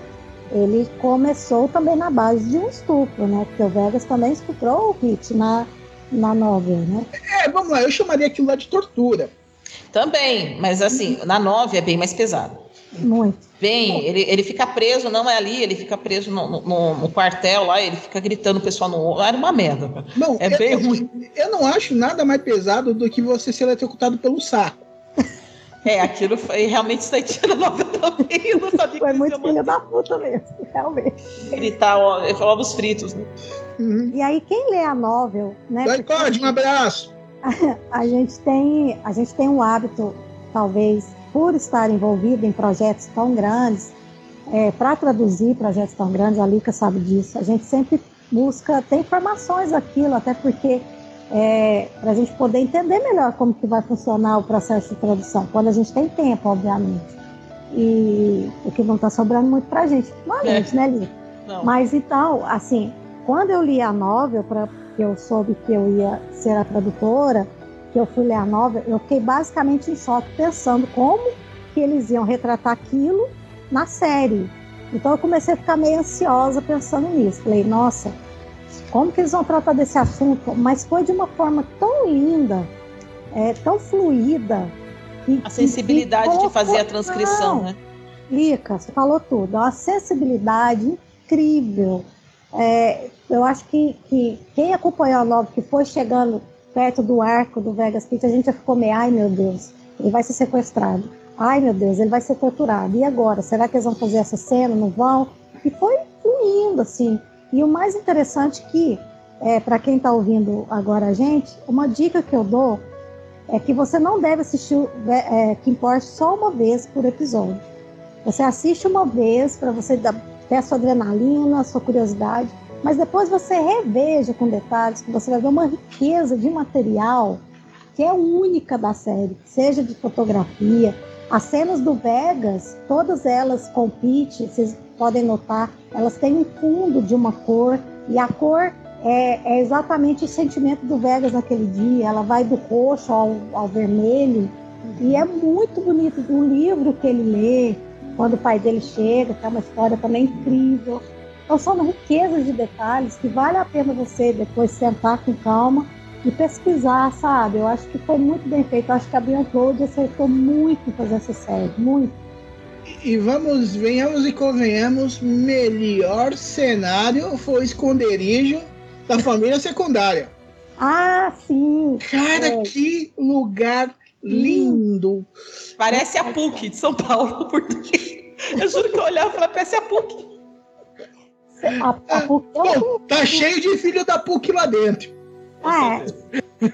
Ele começou também na base de um estupro, né? Porque o Vegas também estuprou o Pitch na, na novel, né? É, vamos lá, eu chamaria aquilo lá de tortura. Também, mas assim, na 9 é bem mais pesado. Muito. Bem, ele, ele fica preso, não é ali, ele fica preso no, no- no quartel lá, ele fica gritando o pessoal no. Era uma merda. cara. Não, É eu, bem eu- ruim. Eu não acho nada mais pesado do que você ser eletrocutado pelo saco. É, aquilo foi realmente isso aí novela também. Eu não sabia Foi que muito filho da puta mesmo, realmente. gritar, ó, ele falava os fritos, né? Uhum. E aí, quem lê a novel, né? Vai, Code, um abraço. a gente tem a gente tem um hábito talvez por estar envolvido em projetos tão grandes para traduzir projetos tão grandes a Lica sabe disso a gente sempre busca ter informações daquilo até porque para a gente poder entender melhor como que vai funcionar o processo de tradução quando a gente tem tempo obviamente e o que não está sobrando muito para a gente ultimamente, né Lica? Não. Mas então, assim, quando eu li a novel, para que eu soube que eu ia ser a tradutora, que eu fui ler a novel, eu fiquei basicamente em choque pensando como que eles iam retratar aquilo na série. Então eu comecei a ficar meio ansiosa pensando nisso. Falei, nossa, como que eles vão tratar desse assunto? Mas foi de uma forma tão linda, é, tão fluida. que- A sensibilidade de fazer a transcrição, Não, né? Lica, você falou tudo. É uma sensibilidade incrível. É, eu acho que, que quem acompanhou a novela, que foi chegando perto do arco do Vegas Pit, a gente já ficou meio, ai meu Deus, ele vai ser sequestrado. Ai meu Deus, ele vai ser torturado. E agora? Será que eles vão fazer essa cena? Não vão? E foi fluindo, assim. E o mais interessante que, é, para quem está ouvindo agora a gente, uma dica que eu dou é que você não deve assistir o é, Kim Porsche só uma vez por episódio. Você assiste uma vez para você dar, ter a sua adrenalina, a sua curiosidade, mas depois você reveja com detalhes, que você vai ver uma riqueza de material que é única da série, seja de fotografia. As cenas do Vegas, todas elas com pitch, vocês podem notar, elas têm um fundo de uma cor, e a cor é, é exatamente o sentimento do Vegas naquele dia. Ela vai do roxo ao, ao vermelho. E é muito bonito o livro que ele lê, quando o pai dele chega, que é uma história também incrível. Então são riquezas de detalhes que vale a pena você depois sentar com calma e pesquisar, sabe? Eu acho que foi muito bem feito. Eu acho que a Bianca Cloud acertou muito em fazer essa série, muito. E vamos, venhamos e convenhamos, melhor cenário foi o esconderijo da família secundária. Ah, sim! Cara, é. que lugar lindo! Parece a PUC de São Paulo, porque eu juro que eu olhava e falava, parece a PUC. A, a PUC é Pô, tá cheio de filho da PUC lá dentro. Ah, é.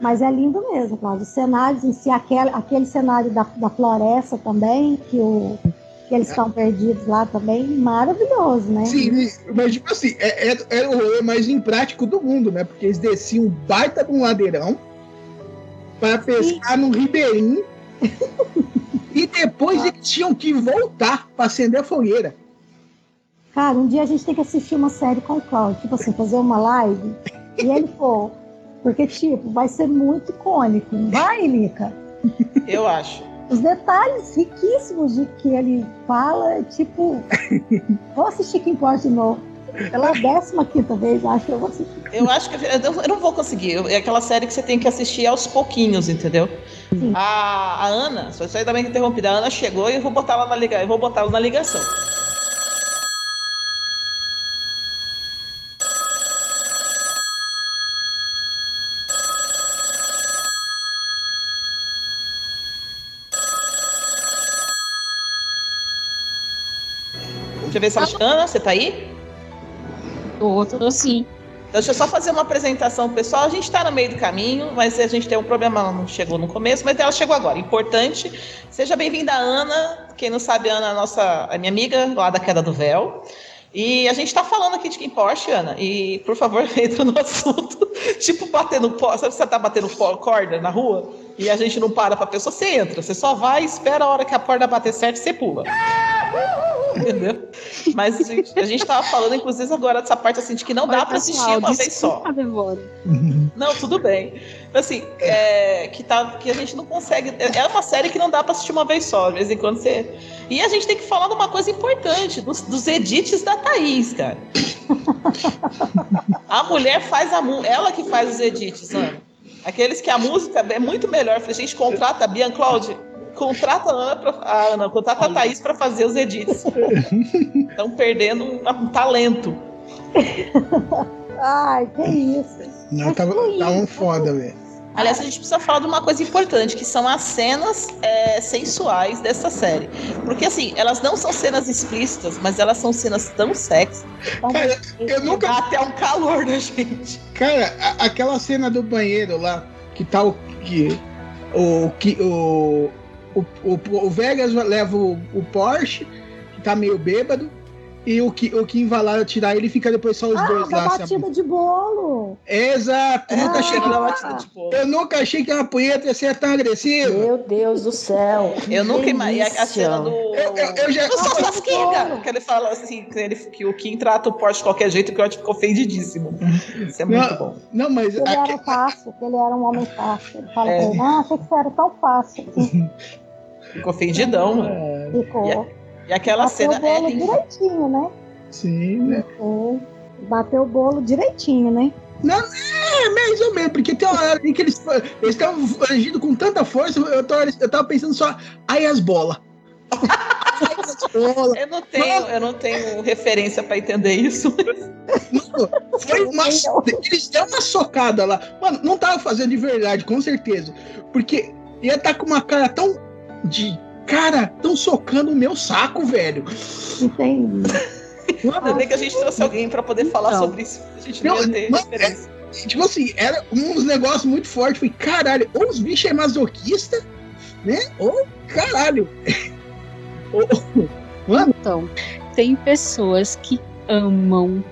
Mas é lindo mesmo, Cláudio. Os cenários em si, aquele, aquele cenário da, da floresta também, que, o, que eles estão perdidos lá também, maravilhoso, né? Sim, mas tipo assim, é- é- era o rolê mais imprático do mundo, né? Porque eles desciam baita de um ladeirão para pescar num ribeirinho. e depois eles tinham que voltar para acender a fogueira. Cara, um dia a gente tem que assistir uma série com o Cláudio, tipo assim, fazer uma live e ele for. Porque, tipo, vai ser muito icônico. não Vai, Lica? Eu acho. Os detalhes riquíssimos de que ele fala, tipo. Vou assistir Kim Pode de novo. Pela 15 vez, acho que eu vou assistir. Eu acho que eu não- eu não vou conseguir. É aquela série que você tem que assistir aos pouquinhos, entendeu? A, a Ana, só isso aí também interrompida. A Ana chegou e eu vou botar ela na ligação. Eu vou botar ela na ligação. Deixa eu ver se ela. Ana, você tá aí? Tô, tô sim. Então, deixa eu só fazer uma apresentação pessoal. A gente está no meio do caminho, mas a gente tem um problema, ela não chegou no começo, mas ela chegou agora. Importante. Seja bem-vinda, Ana. Quem não sabe, a Ana é a nossa, a minha amiga lá da Queda do Véu. E a gente está falando aqui de Kim Porsche, Ana. E, por favor, entra no assunto. tipo, batendo pó. Sabe você tá batendo pó, corda na rua? E a gente não para pra pessoa, você entra. Você só vai, espera a hora que a corda bater certo e você pula. Entendeu? Mas a gente, a gente tava falando, inclusive, agora dessa parte assim, de que não dá pra assistir uma vez só. Não, tudo bem. Assim, é, que, tá, que a gente não consegue. É é uma série que não dá pra assistir uma vez só. De vez em quando você. E a gente tem que falar de uma coisa importante: dos, dos edits da Thaís, cara. A mulher faz a música. Ela que faz os edits, Ana. Aqueles que a música é muito melhor. A gente contrata a Bian Claude. Contrata a Ana, pra, a Ana contrata a Thaís pra fazer os edits. Estão perdendo um, um talento. Ai, que isso. Não, tava, tava um foda, velho. Aliás, a gente precisa falar de uma coisa importante, que são as cenas é, sensuais dessa série. Porque, assim, elas não são cenas explícitas, mas elas são cenas tão sexy. Tão Cara, eu nunca- Dá até um calor na gente. Cara, a- aquela cena do banheiro lá, que tá o. Que, o, que, o, o, o, o Vegas leva o, o Porsche, que tá meio bêbado, e o, que, o Kim vai lá tirar ele e fica depois só os Ah, dois da lá. se batida de bolo. Exato, eu nunca achei que Ela batida de bolo. eu nunca achei que uma punheta ia ser tão agressiva. Meu Deus do céu. Eu nunca imaginei a, cena do. Eu, eu, eu já. Eu sou! Que ele fala assim, que, ele, que o Kim trata o Porsche de qualquer jeito, que eu acho que ficou ofendidíssimo. Isso é muito Não, bom. não, mas ele era fácil, que ele era um homem fácil. Ele fala É. pra ele, ah, achei que você era tão fácil. Ficou ofendidão, mano. Ficou. E, e aquela Bateu cena o é bolo linda. direitinho, né? Sim, né? Foi. Bateu o bolo direitinho, né? Não, é, mais ou menos, porque tem uma hora ali que eles estavam agindo com tanta força, eu, tô, eu tava pensando só, ai as bolas. Eu não tenho, eu não tenho referência pra entender isso. Mano, foi uma, eles deram uma socada lá. Mano, não tava fazendo de verdade, com certeza. Porque ia estar com uma cara tão de. Cara, tão socando o meu saco, velho. Entendi. Ainda bem que a gente trouxe alguém pra poder falar Então. sobre isso. A gente não Não, ia ter não, referência. Tipo assim, era uns negócios muito fortes. Falei, caralho, ou os bichos é masoquista, né? Ou caralho. Ou- Mano, Então, tem pessoas que amam,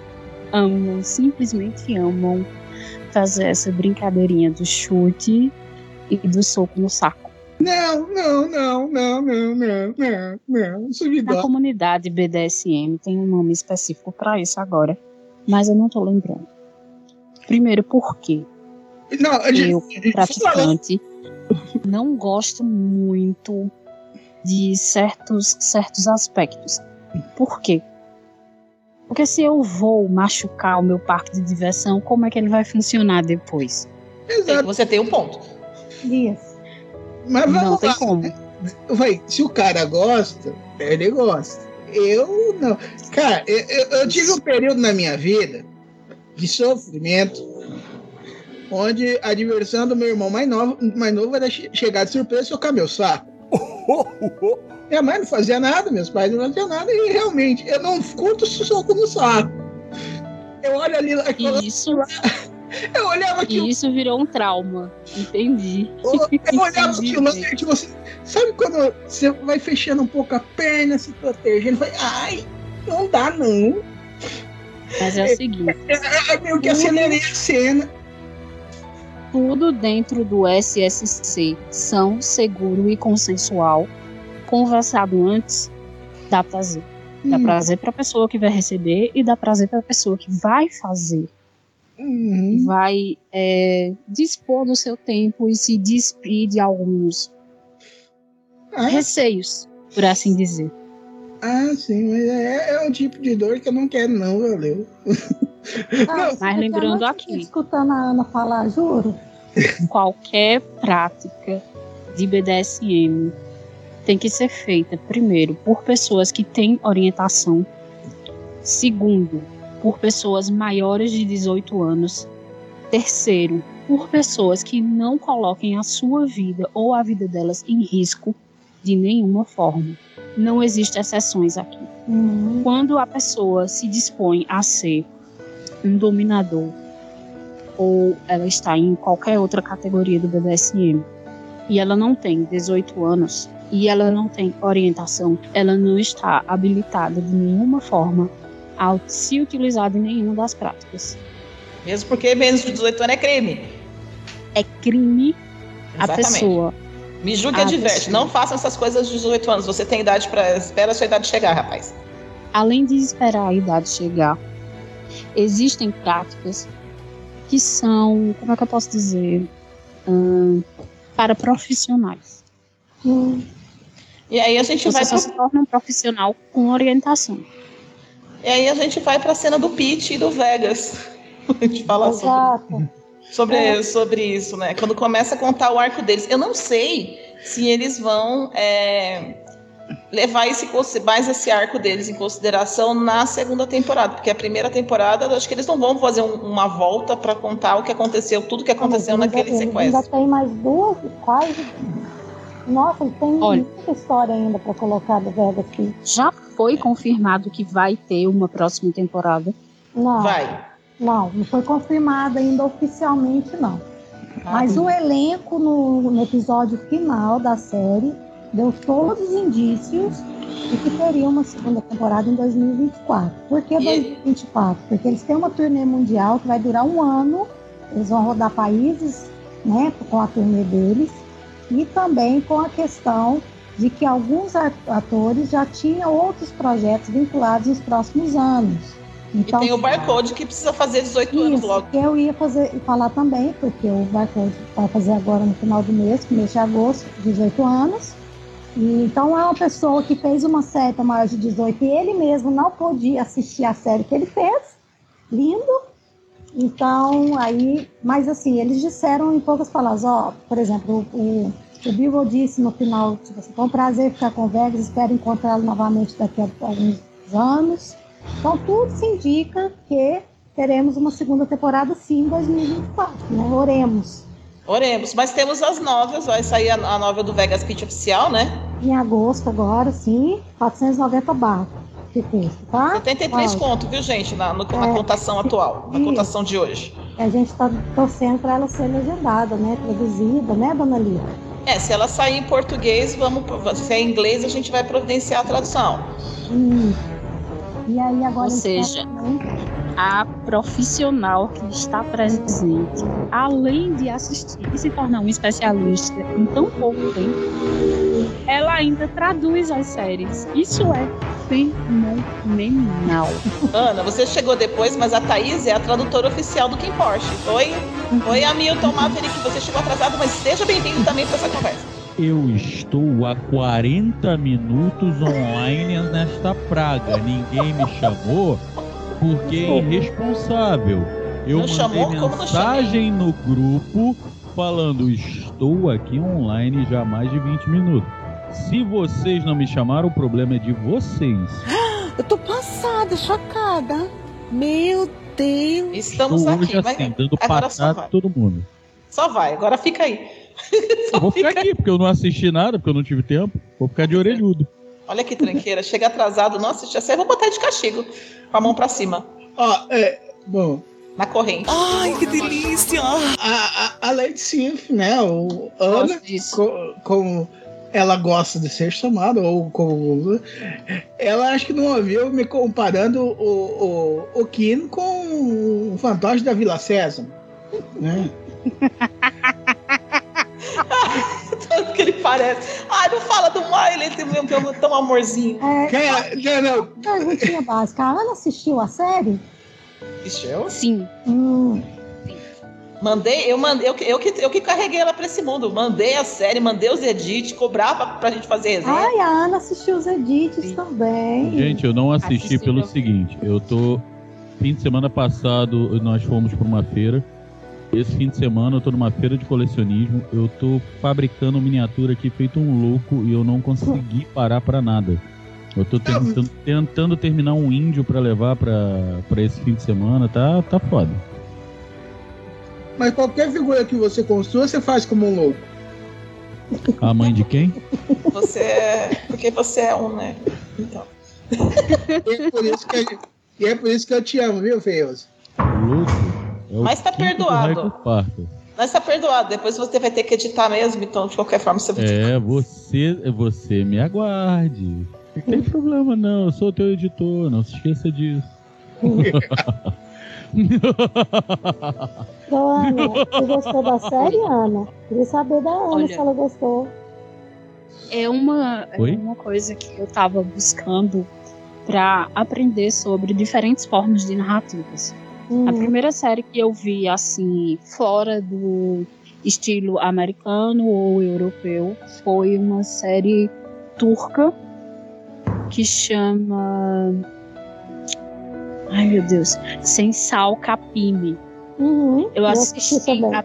amam, simplesmente amam fazer essa brincadeirinha do chute e do soco no saco. Não, não, não, não, não, não, não, não. Na comunidade BDSM tem um nome específico pra isso agora, mas eu não tô lembrando. Primeiro, por quê? Não, Eu, gente- praticante, não gosto muito de certos, certos aspectos. Por quê? Porque se eu vou machucar o meu parque de diversão, como é que ele vai funcionar depois? Exato. Você tem um ponto. Isso. Mas vamos Não tem lá. como. Vai, se o cara gosta, ele gosta. Eu não. Cara, eu, eu- eu tive um período na minha vida de sofrimento onde a diversão do meu irmão mais novo, mais novo era che- chegar de surpresa e socar meu saco. Minha mãe não fazia nada, meus pais não faziam nada, e realmente, eu não curto soco no saco. Eu olho ali, isso, eu olhava aquilo, e isso virou um trauma. Entendi. eu olhava Entendi aquilo, assim, tipo assim, sabe quando você vai fechando um pouco a perna, se protegendo, vai, ai, não dá não. Mas é o seguinte. É, é meio que acelerei a cena. tudo dentro do SSC são seguro e consensual, conversado antes, dá prazer. Dá Hum. prazer para a pessoa que vai receber e dá prazer para a pessoa que vai fazer. Uhum. Vai é, dispor do seu tempo e se despir de alguns Ah, receios, por assim dizer. ah, sim, mas é, é um tipo de dor que eu não quero, não, valeu. Ah, Mas lembrando eu aqui. escutando a Ana falar, juro. Qualquer prática de BDSM tem que ser feita, primeiro, por pessoas que têm orientação, segundo, por pessoas maiores de 18 anos, terceiro, por pessoas que não coloquem a sua vida ou a vida delas em risco de nenhuma forma. Não existem exceções aqui. Hum, Quando a pessoa se dispõe a ser um dominador ou ela está em qualquer outra categoria do BDSM e ela não tem 18 anos e ela não tem orientação, ela não está habilitada de nenhuma forma a se utilizar de nenhuma das práticas. Mesmo porque menos de 18 anos é crime. É crime a Exatamente. pessoa. Me julgue e a adverte. pessoa. Não façam essas coisas aos 18 anos. Você tem idade para Espera a sua idade chegar, rapaz. além de esperar a idade chegar, existem práticas que são, como é que eu posso dizer, Ahn, para profissionais. hum, E aí a gente Você vai só se torna um profissional com orientação. E aí a gente vai para a cena do Pete e do Vegas. A gente fala sobre, exato. sobre, É. sobre isso, né? Quando começa a contar o arco deles. Eu não sei se eles vão é, levar esse, mais esse arco deles em consideração na segunda temporada. Porque a primeira temporada, acho que eles não vão fazer um- uma volta para contar o que aconteceu, tudo que aconteceu Ah, naquele ainda, sequestro. Ainda tem mais duas, quase. Nossa, tem Olha. muita história ainda para colocar do Vegas aqui. Já foi confirmado que vai ter uma próxima temporada. Não, Vai. não, não foi confirmado ainda oficialmente, não. Ah, Mas o elenco no, no episódio final da série deu todos os indícios de que teria uma segunda temporada em 2024. Por que E- 2024? Porque eles têm uma turnê mundial que vai durar um ano. Eles vão rodar países, né, com a turnê deles e também com a questão de que alguns atores já tinham outros projetos vinculados nos próximos anos. E Então, tem o barcode que precisa fazer 18 anos isso, logo. que eu ia fazer, falar também, porque o Barcode vai fazer agora no final do mês, mês de agosto, 18 anos. E, então é uma pessoa que fez uma série para maior de 18 e ele mesmo não podia assistir a série que ele fez. Lindo. Então, aí, mas assim, eles disseram em poucas palavras, ó, por exemplo, o, o Bilbo disse no final, tipo assim, foi um prazer ficar com o Vegas, espero encontrá-lo novamente daqui a alguns anos. Então, tudo se indica que teremos uma segunda temporada sim em 2024, né? Oremos. Oremos. Mas temos as novelas, vai sair a, a novela do Vegas Pitch oficial, né? Em agosto agora, sim, 490 barras de custo, tá? 73 Ó, conto, viu, gente? Na, no- na É, cotação atual, na isso. cotação de hoje. A gente está torcendo para ela ser legendada, né? Traduzida, né, dona Lívia? É, se ela sair em português, vamos. Se é em inglês, a gente vai providenciar a tradução. Hum. E aí agora Ou seja? A profissional que está presente, além de assistir e se tornar um especialista em tão pouco tempo, ela ainda traduz as séries. Isso é fenomenal. Ana, você chegou depois, mas a Thaís é a tradutora oficial do Kim Porsche. Oi? Oi, Hamilton Maverick, você chegou atrasado, mas seja bem-vindo também para essa conversa. Eu estou há 40 minutos online nesta praga. Ninguém me chamou porque é irresponsável. Eu Não mandei chamou? Mensagem no grupo falando: estou aqui online já há mais de 20 minutos. Se vocês não me chamaram, o problema é de vocês. Eu tô passada, chocada. Meu Deus. Estamos estou aqui, hoje mas assim, dando agora em todo mundo. Só vai, agora fica aí. Eu vou ficar aqui, porque eu não assisti nada, porque eu não tive tempo. Vou ficar de orelhudo. Olha que tranqueira, chega atrasado, não assiste a série, vou botar de castigo, com a mão pra cima, Ó, é, bom, na corrente. Ai, que delícia. a, a, a Lady Sif, né? O Ana, como ela gosta de ser chamada, ou como. Ela acho que não ouviu me comparando o, o, o Kim com o fantoche da Vila César. Né? Tanto que ele parece. Ai, não fala do Miley, ele tem um tão amorzinho. É, Quem é- não, não, perguntinha básica. A Ana assistiu a série? Eu Sim, Hum, mandei, eu mandei, eu, que- eu, que, eu que carreguei ela pra esse mundo. Mandei a série, mandei os edits, cobrava pra gente fazer resenha. Ai, a Ana assistiu os edits também. Gente, eu não assisti Assisti, pelo seguinte: eu tô. Fim de semana passado, nós fomos pra uma feira. Esse fim de semana eu tô numa feira de colecionismo. Eu tô fabricando miniatura aqui feito um louco e eu não consegui parar pra nada. Eu tô tentando, tentando terminar um índio pra levar pra, pra esse fim de semana. Tá, tá foda. mas qualquer figura que você construa, você faz como um louco. A mãe de quem? Você é. Porque você é um, né? Então. E é por isso que, a- e é por isso que eu te amo, viu, Feioso? Louco. É Mas tá perdoado. Mas tá perdoado, depois você vai ter que editar mesmo, então de qualquer forma você vai ter É, você, você me aguarde. Não tem problema não, eu sou o teu editor, não se esqueça disso. Então, Ana, você gostou da série, Ana? Queria saber da Ana Olha. se ela gostou. é uma, é uma coisa que eu tava buscando pra aprender sobre diferentes formas de narrativas. A Uhum. primeira série que eu vi, assim, fora do estilo americano ou europeu, foi uma série turca que chama. Ai meu Deus, Sensal Capime. Uhum, Eu assisti a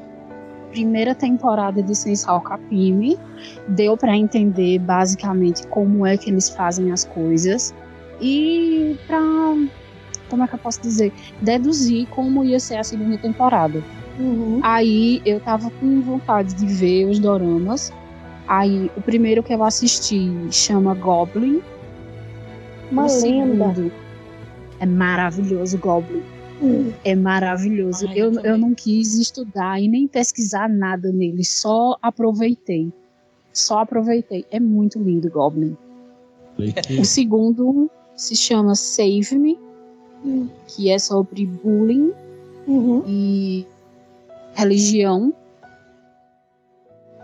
primeira temporada de Sensal Capime, deu pra entender basicamente como é que eles fazem as coisas e pra como é que eu posso dizer, deduzir como ia ser a segunda temporada. Uhum. Aí eu tava com vontade de ver os doramas. Aí o primeiro que eu assisti chama Goblin. Uma o lenda. segundo é maravilhoso Goblin. Hum. É maravilhoso. Ai, eu eu não quis estudar e nem pesquisar nada nele, só aproveitei. Só aproveitei. É muito lindo Goblin. O segundo se chama Save Me, Que é sobre bullying Uhum. e religião.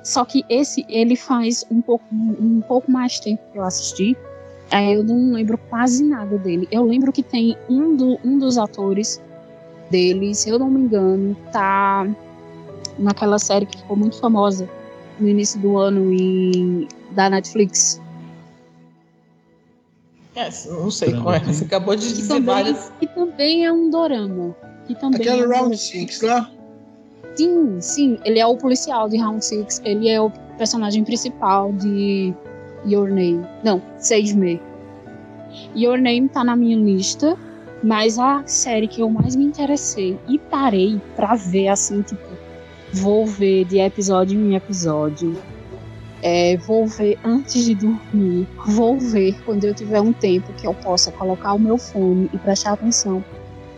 Só que esse ele faz um pouco, um pouco mais tempo que eu assisti. Aí eu não lembro quase nada dele. Eu lembro que tem um, do, um dos atores dele, se eu não me engano, tá naquela série que ficou muito famosa no início do ano em, da Netflix. É, não sei qual é. Você acabou de Que dizer também, várias. que também é um dorama. Que também é Aquele um Round Six lá. Sim, sim, ele é o policial de Round Six, ele é o personagem principal de Your Name. Não, Save Me. Your Name tá na minha lista, mas a série que eu mais me interessei e parei pra ver, assim, tipo, vou ver de episódio em episódio. É, vou ver antes de dormir. Vou ver quando eu tiver um tempo que eu possa colocar o meu fone e prestar atenção.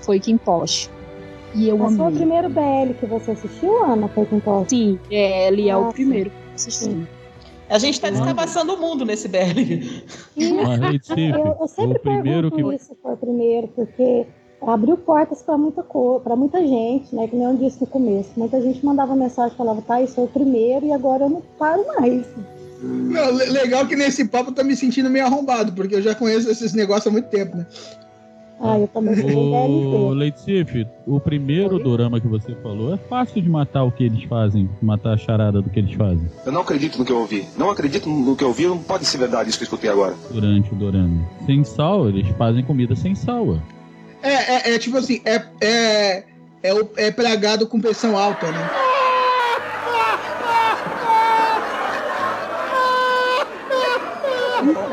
Foi Kim Porsche. E eu Mas foi o amei. primeiro BL que você assistiu, Ana? Foi com Porsche? Sim, é, ele é Ah, o sim. primeiro que eu assisti. A gente tá descabaçando o mundo nesse BL. Mas, Eu, eu sempre o primeiro pergunto que. isso, foi o primeiro, porque abriu portas para muita para muita gente, né? Que nem eu disse no começo. Muita gente mandava mensagem, falava, tá, isso foi o primeiro e agora eu não paro mais. Não, legal que nesse papo eu tô me sentindo meio arrombado, porque eu já conheço esses negócios há muito tempo, né? Ah, eu também VLT. Leitsif, o primeiro dorama que você falou é fácil de matar o que eles fazem, matar a charada do que eles fazem Eu não acredito no que eu ouvi. Não acredito no que eu ouvi. Não pode ser verdade isso que eu escutei agora. durante o dorama. Sem sal, eles fazem comida sem sal. É, é, é tipo assim, é, é, é, o- é plagado com pressão alta, né?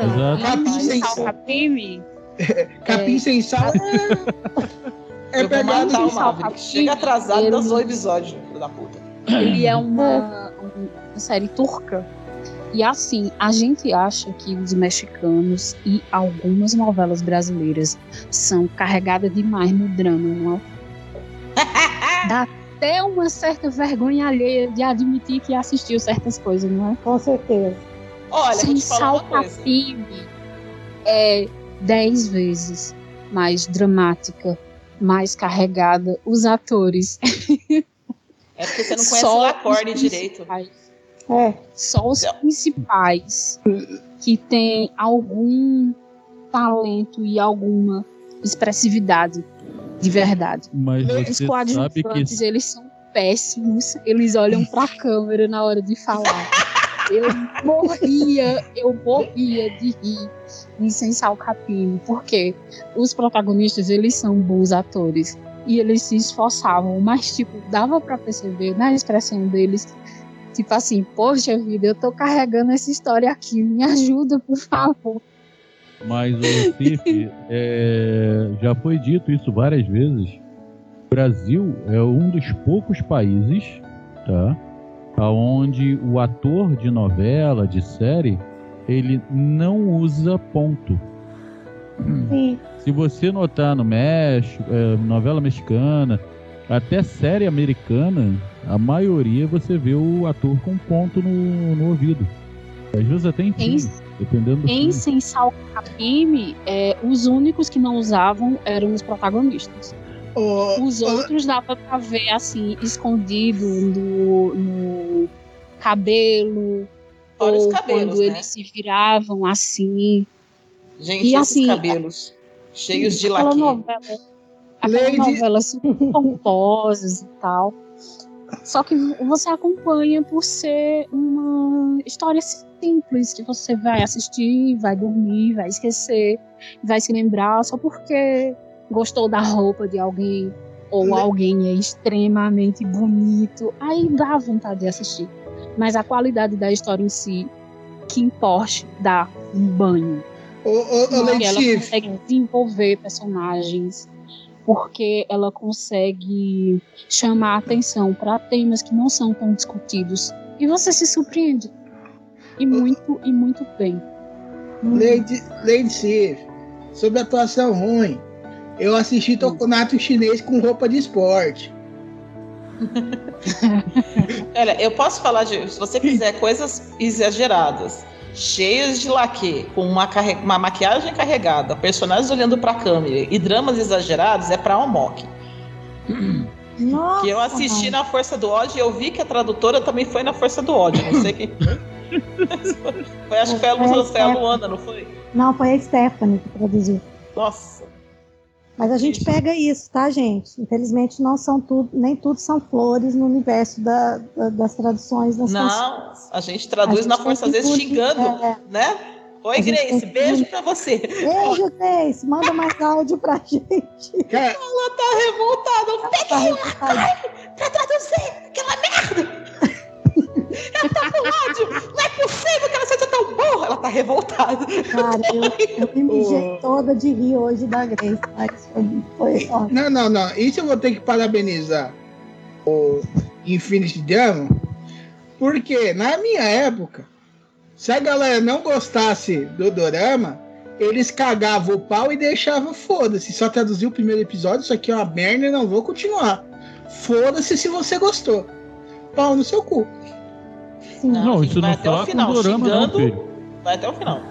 Exato. Capim sem Sal sal. capim, Capim sem sal é, é pegado matar o com Maverick. Chega atrasado Ele- das oito episódios, filho da puta. ele é uma, uma série turca. E assim, a gente acha que os mexicanos e algumas novelas brasileiras são carregadas demais no drama, não é? Dá até uma certa vergonha alheia de admitir que assistiu certas coisas, não é? Com certeza. Olha, Sem vou te falar sal uma coisa. capim é dez vezes mais dramática, mais carregada. Os atores. É porque você não conhece Só o Lacorne os direito. principais. É. Só os principais que têm algum talento e alguma expressividade de verdade. Mas sabe coadjuvantes, que eles são péssimos. Eles olham pra câmera na hora de falar. Eu morria, eu morria de rir em Sensal Capim, porque os protagonistas, eles são bons atores. E eles se esforçavam, mas, tipo, dava pra perceber na expressão deles, tipo assim, poxa vida, eu tô carregando essa história aqui, me ajuda, por favor. Mas o Cif, é, já foi dito isso várias vezes. O Brasil é um dos poucos países, tá? Onde o ator de novela, de série, ele não usa ponto. Sim. Se você notar no México, é, novela mexicana, até série americana, a maioria você vê o ator com ponto no, no ouvido. Às vezes até em Em- filme, dependendo do Em. Sensal Capim, é, os únicos que não usavam eram os protagonistas. Os outros dava pra ver assim, escondido no, no cabelo. Olha os ou cabelos, quando né? eles se viravam assim. Gente, E esses assim, cabelos cheios de laque. novela, aquela Lady- novela super pomposas e tal. Só que você acompanha por ser uma história simples, que você vai assistir, vai dormir, vai esquecer, vai se lembrar só porque gostou da roupa de alguém ou alguém é extremamente bonito. Aí dá vontade de assistir. Mas a qualidade da história em si, que importe, dá um banho. Ô, ela consegue desenvolver personagens, porque ela consegue chamar a atenção para temas que não são tão discutidos. E você se surpreende. E muito, e muito bem. Lady, Lady Sif, sobre atuação ruim, eu assisti Tokunato chinês com roupa de esporte. Olha, eu posso falar de. Se você quiser coisas exageradas, cheias de laque, com uma, carre- uma maquiagem carregada, personagens olhando pra câmera e dramas exagerados, é pra Almok. Nossa, Que eu assisti na Força do Ódio e eu vi que a tradutora também foi na Força do Ódio. Não sei quem foi. foi acho que foi a, Lu, foi a Luana, não foi? Não, foi a Stephanie que produziu. Nossa. Mas a gente pega isso, tá, gente? Infelizmente não são tudo, nem tudo são flores no universo da- da- das traduções das canções. Não, a gente traduz A gente na força, às vezes xingando, é. né? Oi, Grace, tem beijo pra você. Beijo, Grace. Manda mais áudio pra gente. Ela tá revoltada. Pega Tá ela revoltada. pra traduzir aquela merda. Ela tá com ódio. Não é possível que ela seja tão Ela tá revoltada. Cara, eu, eu me mijei toda de rir hoje da Grace. Mas foi, foi ó, Não, não, não. Isso eu vou ter que parabenizar o Infinity Diamond, porque na minha época, se a galera não gostasse do Dorama, eles cagavam o pau e deixavam foda-se. Só traduziu o primeiro episódio, isso aqui é uma merda e não vou continuar. Foda-se se você gostou. Pau no seu cu. Não, gente isso não o só com final, dorama, não, xingando. filho. Vai até o final.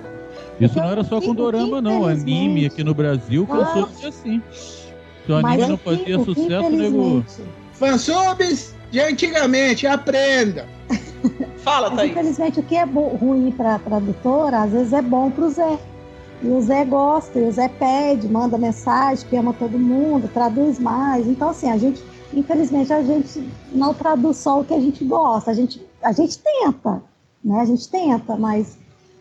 Isso não era só com dorama, não. Anime aqui no Brasil começou a ser assim. Se o anime Mas não fazia o que, sucesso, nego. Fansubs de antigamente, aprenda. Fala, Mas, Thaís. infelizmente, o que é ruim para a tradutora, às vezes é bom para o Zé. E o Zé gosta, e o Zé pede, manda mensagem, que ama todo mundo, traduz mais. Então, assim, a gente, infelizmente, a gente não traduz só o que a gente gosta. A gente, a gente tenta, né? A gente tenta, mas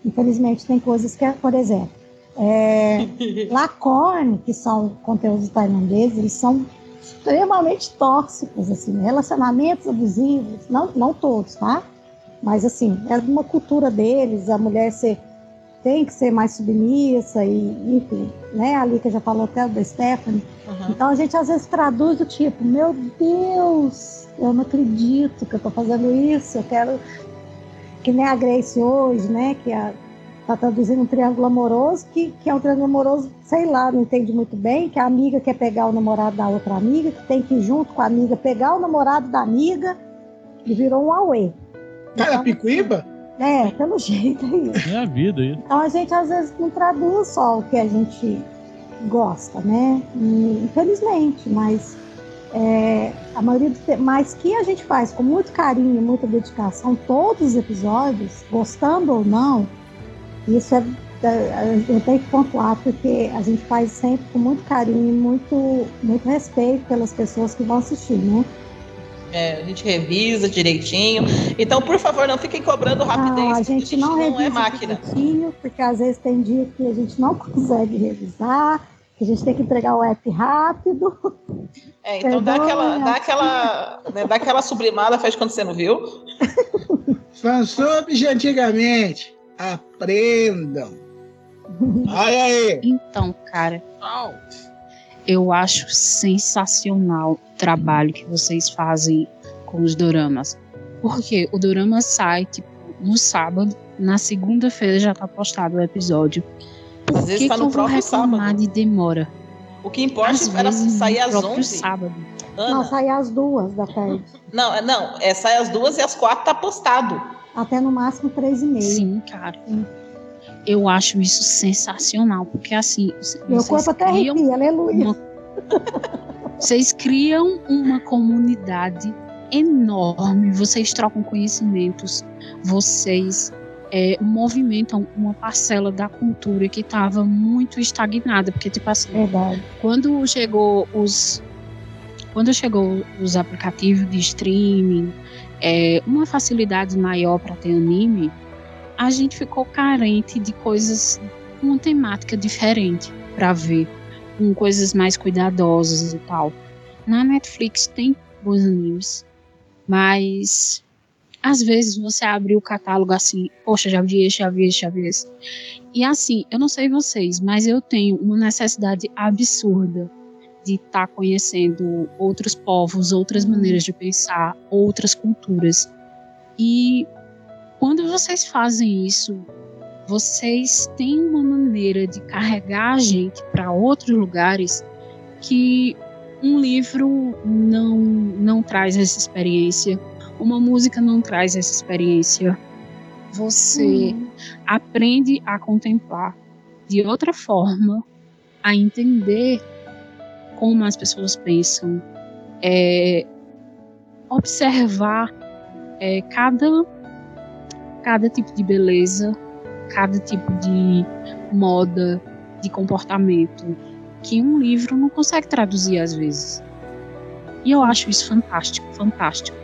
infelizmente tem coisas que, é- por exemplo, é, Lacorne, que são conteúdos tailandeses, eles são extremamente tóxicos, assim, relacionamentos abusivos, não, não todos, tá? Mas assim, é uma cultura deles, a mulher ser, tem que ser mais submissa e, enfim, né? A Lika já falou até da Stephanie. Então a gente às vezes traduz do tipo, meu Deus, eu não acredito que eu tô fazendo isso, eu quero que nem a Grace hoje, né? Que a, tá traduzindo um triângulo amoroso, que, que é um triângulo amoroso, sei lá, não entende muito bem, que a amiga quer pegar o namorado da outra amiga, que tem que ir junto com a amiga pegar o namorado da amiga, e virou um auê. Cara, picuíba? É, pelo jeito é isso. É a vida isso. Então a gente às vezes não traduz só o que a gente gosta, né? E, infelizmente, mas é, a maioria dos te- mas que a gente faz com muito carinho, muita dedicação, todos os episódios, gostando ou não, isso é é, eu tenho que pontuar porque a gente faz sempre com muito carinho e muito, muito respeito pelas pessoas que vão assistir, né? É, a gente revisa direitinho. Então, por favor, não fiquem cobrando rapidez. Não, a porque gente não não revisa é máquina. direitinho, porque às vezes tem dia que a gente não consegue revisar, que a gente tem que entregar o app rápido. É, então dá aquela, dá aquela, né, dá aquela sublimada, faz quando você não viu. Fansub de antigamente. Aprendam. Olha aí. Então, cara, eu acho sensacional o trabalho que vocês fazem com os doramas. Porque o dorama sai, tipo, no sábado, na segunda-feira já tá postado o episódio. Por Às vezes tá que no eu vou próprio reclamar sábado. de demora? O que importa Às era sair às próprio 11. sábado. Não, Ana, sai às duas da tarde. não, é- não, é sai às duas e às quatro tá postado. Até no máximo três e meia. Sim, cara. Eu acho isso sensacional, porque assim, Meu vocês corpo até criam arrepia, aleluia. uma- Vocês criam uma comunidade enorme, vocês trocam conhecimentos, vocês é, movimentam uma parcela da cultura que estava muito estagnada, porque tipo assim, Verdade. quando chegou os quando chegou os aplicativos de streaming, é, uma facilidade maior para ter anime, a gente ficou carente de coisas com uma temática diferente para ver, com coisas mais cuidadosas e tal. Na Netflix tem bons animes, mas às vezes você abre o catálogo assim, poxa, já vi esse, já vi esse, já vi esse. E assim, eu não sei vocês, mas eu tenho uma necessidade absurda de estar conhecendo outros povos, outras maneiras de pensar, outras culturas. E quando vocês fazem isso, vocês têm uma maneira de carregar a gente para outros lugares que um livro não não traz essa experiência, uma música não traz essa experiência. Você aprende a contemplar de outra forma, a entender como as pessoas pensam, é, observar é, cada, cada tipo de beleza, cada tipo de moda, de comportamento, que um livro não consegue traduzir às vezes. E eu acho isso fantástico, fantástico.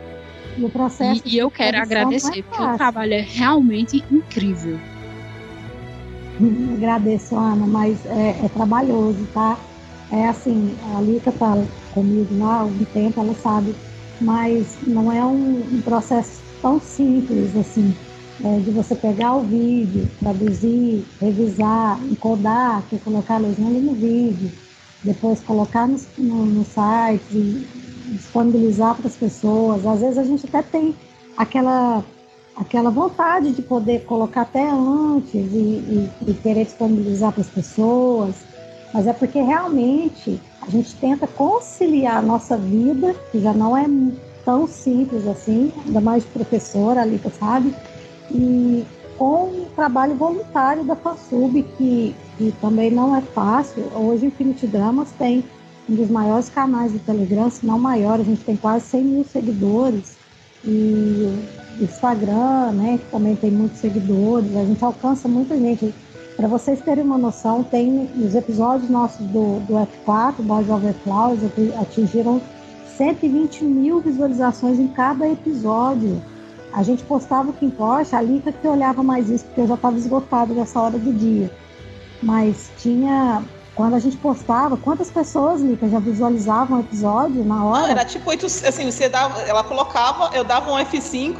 E o processo. E, e eu quero agradecer, porque o trabalho é realmente incrível. Agradeço, Ana, mas é, é trabalhoso, tá? É assim, a Lica tá comigo lá há algum tempo, ela sabe, mas não é um, um processo tão simples assim, é, de você pegar o vídeo, traduzir, revisar, encodar, que é colocar a legenda no vídeo, depois colocar no, no, no site, disponibilizar para as pessoas. Às vezes a gente até tem aquela aquela vontade de poder colocar até antes e, e, e querer disponibilizar para as pessoas, mas é porque realmente a gente tenta conciliar a nossa vida, que já não é tão simples assim, ainda mais professora, ali, sabe? E com o trabalho voluntário da FASUB, que, que também não é fácil. Hoje, o Infinity Dramas tem um dos maiores canais do Telegram, se não maior, a gente tem quase 100 mil seguidores. e o Instagram, né, que também tem muitos seguidores, a gente alcança muita gente. Para vocês terem uma noção, tem os episódios nossos do, do F4, Boys Over Flowers, atingiram 120 mil visualizações em cada episódio. A gente postava o que importa, a Lica que olhava mais isso, porque eu já estava esgotado nessa hora do dia. Mas tinha quando a gente postava, quantas pessoas, Lica, já visualizavam o episódio na hora? Ah, era tipo, assim, você dava, ela colocava, eu dava um F5,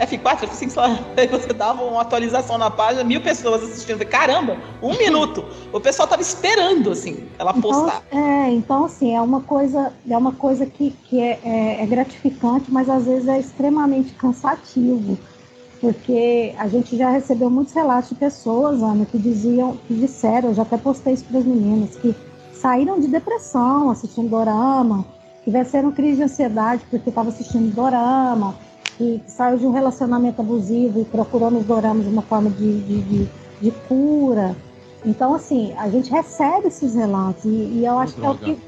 F4, F5, sei lá, aí você dava uma atualização na página, mil pessoas assistindo. Caramba, um minuto. O pessoal tava esperando, assim, ela então, postar. É, então, assim, é uma coisa, é uma coisa que, que é, é, é gratificante, mas às vezes é extremamente cansativo porque a gente já recebeu muitos relatos de pessoas, Ana, que diziam, que disseram, eu já até postei isso para as meninas, que saíram de depressão assistindo dorama, que venceram crise de ansiedade porque estava assistindo dorama, que, que, saiu de um relacionamento abusivo e procurou nos doramas uma forma de, de, de, de cura. Então, assim, a gente recebe esses relatos e, e eu acho que é o que,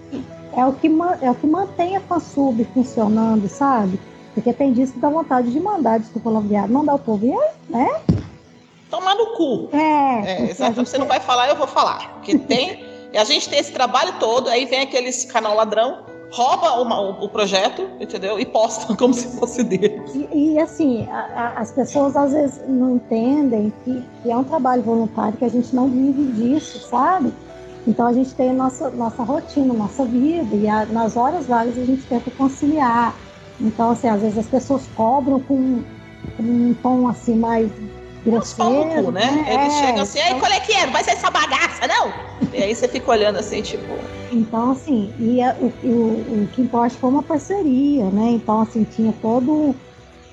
é o que, é o que mantém a fansub funcionando, sabe? Porque tem disso que dá vontade de mandar, desculpa o viado, mandar o povo, né? Tomar no cu. É. é exato. Você não vai falar, eu vou falar. Porque tem. a gente tem esse trabalho todo, aí vem aqueles canal ladrão, rouba uma, o, o, projeto, entendeu? E posta como se fosse deles. E, e assim, a, a, as pessoas às vezes não entendem que, que, é um trabalho voluntário, que a gente não vive disso, sabe? Então a gente tem a nossa, nossa rotina, nossa vida, e a, nas horas vagas a gente tenta conciliar. Então, assim, às vezes as pessoas cobram com, com um tom assim mais grosseiro. Cu, né? né? Eles é, chegam assim, aí então... qual é que é? Não vai ser essa bagaça, não? e aí você fica olhando assim, tipo. Então, assim, e a, o, o, o que importa foi uma parceria, né? Então, assim, tinha todo.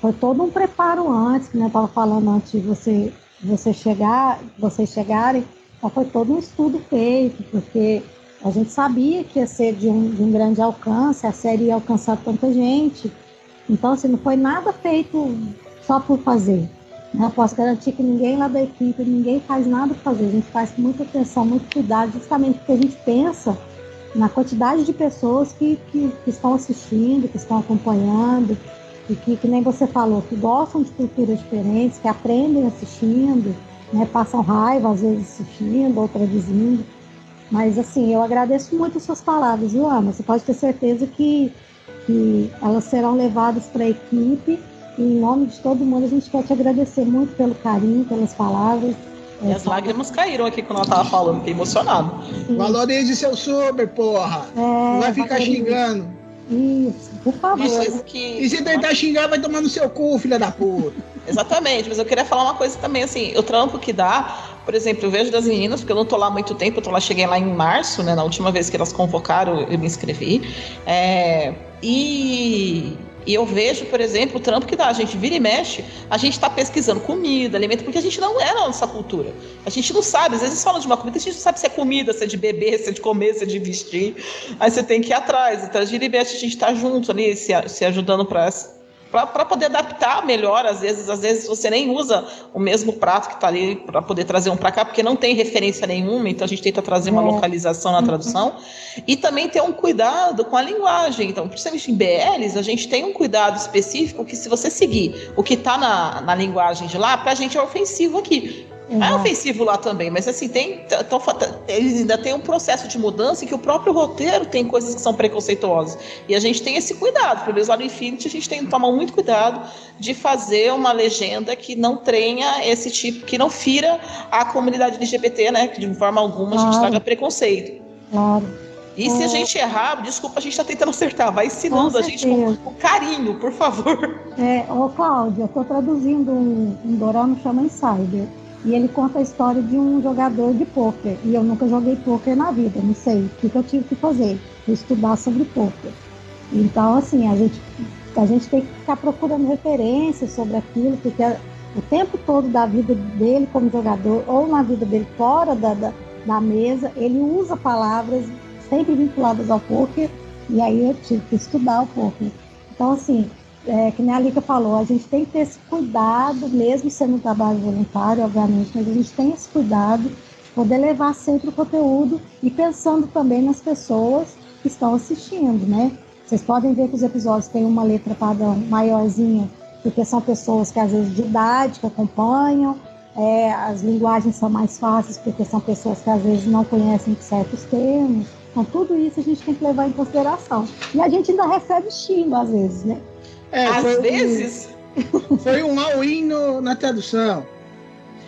Foi todo um preparo antes, que né? eu tava falando antes de você, você chegar, vocês chegarem, então foi todo um estudo feito, porque a gente sabia que ia ser de um, de um grande alcance, a série ia alcançar tanta gente. Então, assim, não foi nada feito só por fazer. Né? Posso garantir que ninguém lá da equipe, ninguém faz nada para fazer. A gente faz com muita atenção, muito cuidado, justamente porque a gente pensa na quantidade de pessoas que, que, que estão assistindo, que estão acompanhando, e que, que nem você falou, que gostam de culturas diferentes, que aprendem assistindo, né? passam raiva às vezes assistindo ou traduzindo. Mas assim, eu agradeço muito as suas palavras, viu, Ana? Você pode ter certeza que, que elas serão levadas para a equipe. E em nome de todo mundo, a gente quer te agradecer muito pelo carinho, pelas palavras. E as lágrimas caíram aqui quando ela tava falando, fiquei emocionado. Valorize seu super, porra! É, Não vai ficar xingando. Isso, por favor. Isso, que... E se tentar xingar, vai tomar no seu cu, filha da puta. Exatamente, mas eu queria falar uma coisa também, assim, o trampo que dá, por exemplo, eu vejo das meninas, porque eu não tô lá há muito tempo, eu tô lá, cheguei lá em março, né, na última vez que elas convocaram, eu me inscrevi, é, e e eu vejo, por exemplo, o trampo que dá. A gente vira e mexe, a gente está pesquisando comida, alimento, porque a gente não é na nossa cultura. A gente não sabe, às vezes fala de uma comida, a gente não sabe se é comida, se é de beber, se é de comer, se é de vestir. Aí você tem que ir atrás. Então, vira e mexe, a gente está junto ali, se, se ajudando para para poder adaptar melhor, às vezes, às vezes você nem usa o mesmo prato que está ali para poder trazer um para cá, porque não tem referência nenhuma, então a gente tenta trazer uma é. localização na tradução. E também ter um cuidado com a linguagem. Então, principalmente em BLs, a gente tem um cuidado específico que se você seguir o que está na, na linguagem de lá, para a gente é ofensivo aqui. Uhum. É ofensivo lá também, mas assim, tem, tão, eles ainda tem um processo de mudança em que o próprio roteiro tem coisas que são preconceituosas. E a gente tem esse cuidado. Pelo menos lá no Infinity, a gente tem que tomar muito cuidado de fazer uma legenda que não tenha esse tipo, que não fira a comunidade LGBT, né? Que de forma alguma claro. a gente traga preconceito. Claro. E se a gente errar, desculpa, a gente está tentando acertar. Vai ensinando a gente com, com, carinho, por favor. É, ô Cláudia, estou traduzindo um, um dorama chama Insider. E ele conta a história de um jogador de pôquer. E eu nunca joguei pôquer na vida, não sei o que, que eu tive que fazer, estudar sobre pôquer. Então, assim, a gente, a gente tem que ficar procurando referências sobre aquilo, porque o tempo todo da vida dele como jogador, ou na vida dele fora da, da, da mesa, ele usa palavras sempre vinculadas ao pôquer, e aí eu tive que estudar o pôquer. Então, assim, é, que nem a Lica falou, a gente tem que ter esse cuidado, mesmo sendo um trabalho voluntário, obviamente, mas a gente tem esse cuidado de poder levar sempre o conteúdo e pensando também nas pessoas que estão assistindo, né? Vocês podem ver que os episódios têm uma letra padrão maiorzinha, porque são pessoas que às vezes de idade que acompanham, é, as linguagens são mais fáceis, porque são pessoas que às vezes não conhecem certos termos. Então, tudo isso a gente tem que levar em consideração. E a gente ainda recebe xingo, às vezes, né? É, Às foi um- vezes. Foi um all-in na tradução.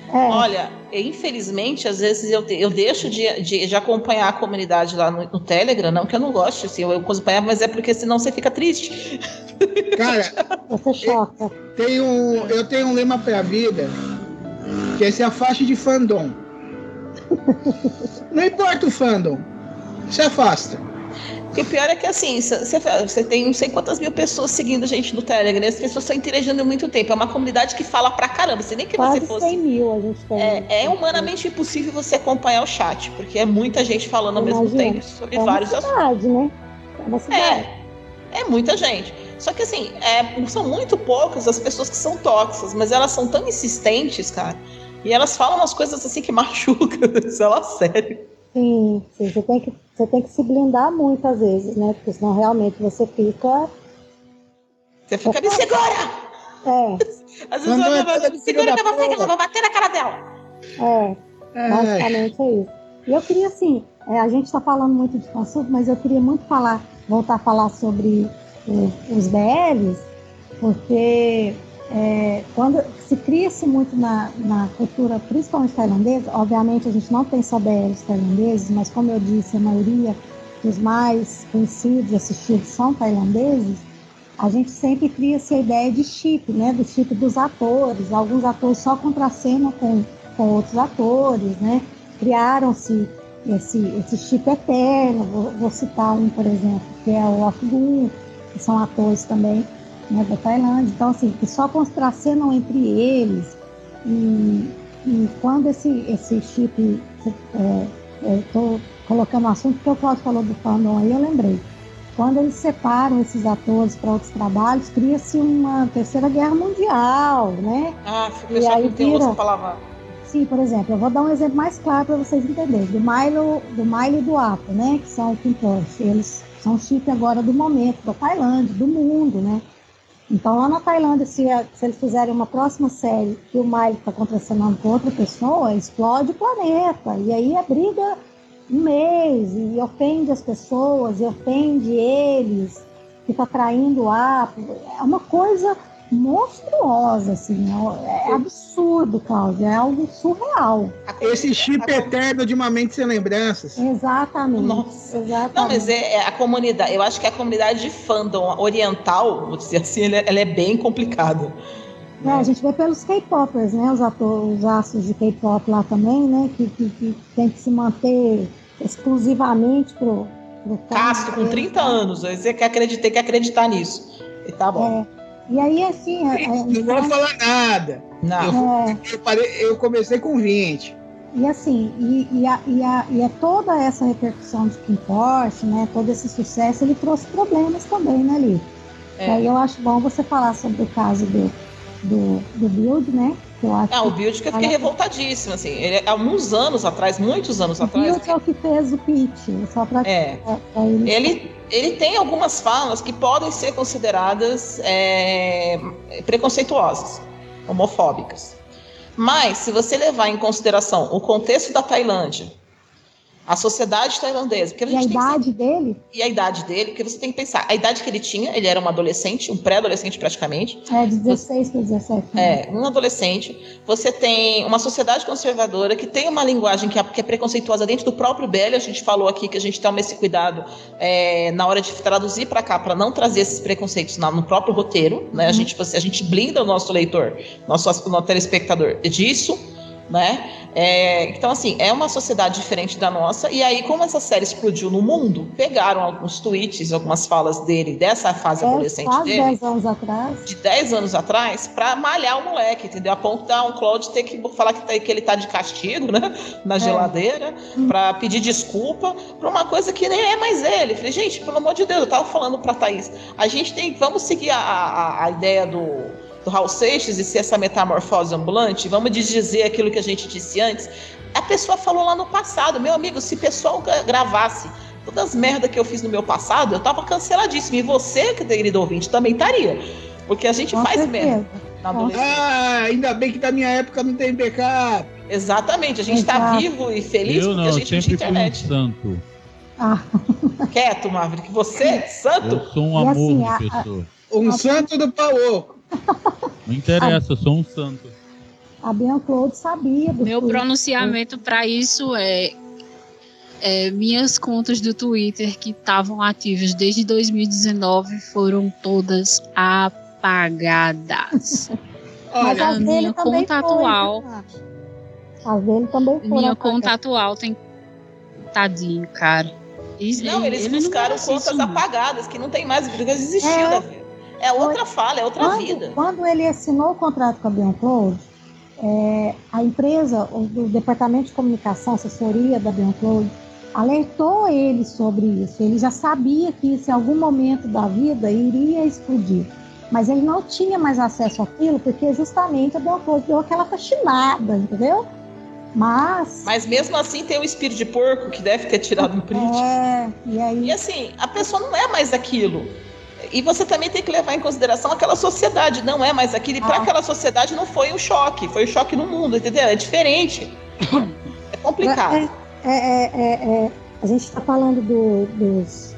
É. Olha, infelizmente, às vezes eu, te- eu deixo de, de, de acompanhar a comunidade lá no, no Telegram, não que eu não goste, assim, eu, eu acompanhar, mas é porque senão você fica triste. Cara, Você choca. tem um, eu tenho um lema pra vida, que é se afaste de fandom. Não importa o fandom, se afasta. E o pior é que assim, você você tem não sei quantas mil pessoas seguindo a gente no Telegram, e as pessoas estão interagindo há muito tempo. É uma comunidade que fala pra caramba. Se nem que Quase você fosse. 100 mil a gente tem. É, é humanamente impossível você acompanhar o chat, porque é muita gente falando ao mesmo Imagina. tempo sobre é vários assuntos. cidade, né? É uma cidade. É, é muita gente. Só que assim, é, são muito poucas as pessoas que são tóxicas, mas elas são tão insistentes, cara. E elas falam umas coisas assim que machucam, sei lá, sério. Sim, sim, você tem que, você tem que se blindar muito às vezes, né? Porque senão realmente você fica. Você fica, me segura! É, Às vezes Quando eu é toda me segura que eu vou, eu vou bater na cara dela. é. Basicamente é isso. E eu queria, assim, é, a gente está falando muito de consulta, mas eu queria muito falar, voltar a falar sobre o- os BLs, porque é, quando se cria-se muito na, na cultura, principalmente tailandesa, obviamente a gente não tem só BLs tailandeses, mas como eu disse, a maioria dos mais conhecidos, assistidos são tailandeses, a gente sempre cria-se a ideia de chip, né? Do chip dos atores. Alguns atores só contracenam com, com outros atores, né? Criaram-se esse, esse chip eterno. Vou, vou citar um, por exemplo, que é o Gun, que são atores também né, da Tailândia. Então, assim, que só contracenam entre eles. E, e quando esse, esse chip. Estou colocando o assunto porque o Claudio falou do fandom aí, eu lembrei. Quando eles separam esses atores para outros trabalhos, cria-se uma terceira guerra mundial, né? Ah, o pessoal aí vira- palavra. Sim, por exemplo, eu vou dar um exemplo mais claro para vocês entenderem. Do Milo, do Milo e do Apo, né? Que são o Kim. Eles são chip agora do momento, da Tailândia, do mundo, né? Então lá na Tailândia, se, se eles fizerem uma próxima série que o Milo está contracenando com outra pessoa, explode o planeta. E aí a briga um mês e ofende as pessoas, e ofende eles, fica traindo o Apo. É uma coisa monstruosa, assim. É, absurdo, Cláudia. É algo surreal. Esse chip eterno de uma mente sem lembranças. Exatamente. Nossa. Exatamente. Não, mas é, é a comunidade. Eu acho que a comunidade de fandom oriental, vou dizer assim, ela é, ela é bem complicada. É, a gente vê pelos K-popers, né? Os atores, os astros de K-pop lá também, né? Que, que, que tem que se manter exclusivamente pro, pro Castro, com 30 anos. Você quer acreditar, tem que acreditar nisso. E tá bom. É. E aí, assim. É, é, Não vou falar nada. Não. é, Eu, parei- eu comecei com 20. E assim, e, e, a, e, a, e a toda essa repercussão de Kim Porsche, né? Todo esse sucesso, ele trouxe problemas também, né, Li? É. E aí eu acho bom você falar sobre o caso do, do, do Build, né? Que eu acho Ah, o Build que eu fiquei revoltadíssimo, assim. Ele, há uns anos atrás, muitos anos O atrás. Build é o que fez o pitch, só pra, É. pra- pra ele. Ele, ele tem algumas falas que podem ser consideradas é, preconceituosas, homofóbicas. Mas, se você levar em consideração o contexto da Tailândia, a sociedade tailandesa, porque a E a gente tem que idade dele e a idade dele, porque você tem que pensar, a idade que ele tinha, ele era um adolescente, um pré-adolescente praticamente, é de 16 para 17. né? é, um adolescente. Você tem uma sociedade conservadora que tem uma linguagem que é, que é preconceituosa dentro do próprio BL. A gente falou aqui que a gente toma esse cuidado é, na hora de traduzir para cá, para não trazer esses preconceitos no próprio roteiro. Né? A, gente, você- a gente blinda o nosso leitor, nosso, nosso telespectador disso. Né? É, então, assim, é uma sociedade diferente da nossa. E aí, como essa série explodiu no mundo, pegaram alguns tweets, algumas falas dele, dessa fase É, adolescente quase dele 10 anos atrás. de 10 anos atrás pra malhar o moleque, entendeu? A ponto da um Claude ter que falar que, tá- que ele tá de castigo, né? Na geladeira, pra pedir desculpa pra uma coisa que nem é mais ele. Falei, gente, pelo amor de Deus, eu tava falando pra Thaís, a gente tem, vamos seguir a, a, a ideia do, do Raul Seixas e ser essa metamorfose ambulante, vamos dizer aquilo que a gente disse antes. A pessoa falou lá no passado, meu amigo, se o pessoal gra- gravasse todas as merdas que eu fiz no meu passado, eu tava canceladíssimo. E você, querido ouvinte, também estaria. Porque a gente Com faz certeza. merda na adolescência. Ah, ainda bem que da minha época não tem backup. Exatamente, a gente tá Exato. vivo e feliz eu porque não, a gente tinha sempre fui um internet. santo. Ah, Quieto, Maverick, você, santo? Eu sou um amor assim, de a- a- pessoa. Um santo do pau oco. Não interessa, eu sou um santo. a Bianclaude sabia do Meu pronunciamento para isso é, é, minhas contas do Twitter que estavam ativas desde 2019 foram todas apagadas. Mas Olha, a minha também conta foi, atual, né? As dele também foram. minha apagadas. conta atual tem tadinho, cara. Eles- Não, eles buscaram contas apagadas, que não tem mais, porque existiu É. da vida. É outra fala, é outra quando, vida. Quando ele assinou o contrato com a Bianclaude, é, a empresa, o, o departamento de comunicação, assessoria da Bianclaude, alertou ele sobre isso. Ele já sabia que isso em algum momento da vida iria explodir. Mas ele não tinha mais acesso àquilo, porque justamente a Bianclaude deu aquela faxinada, entendeu? Mas. Mas mesmo assim tem o espírito de porco que deve ter tirado um print. É, e aí. E assim, a pessoa não é mais aquilo. E você também tem que levar em consideração aquela sociedade, não é mais aquilo. E para Ah. aquela sociedade não foi um choque, foi um choque no mundo, entendeu? É diferente. É complicado. É, é, é, é, é, a gente está falando do, dos,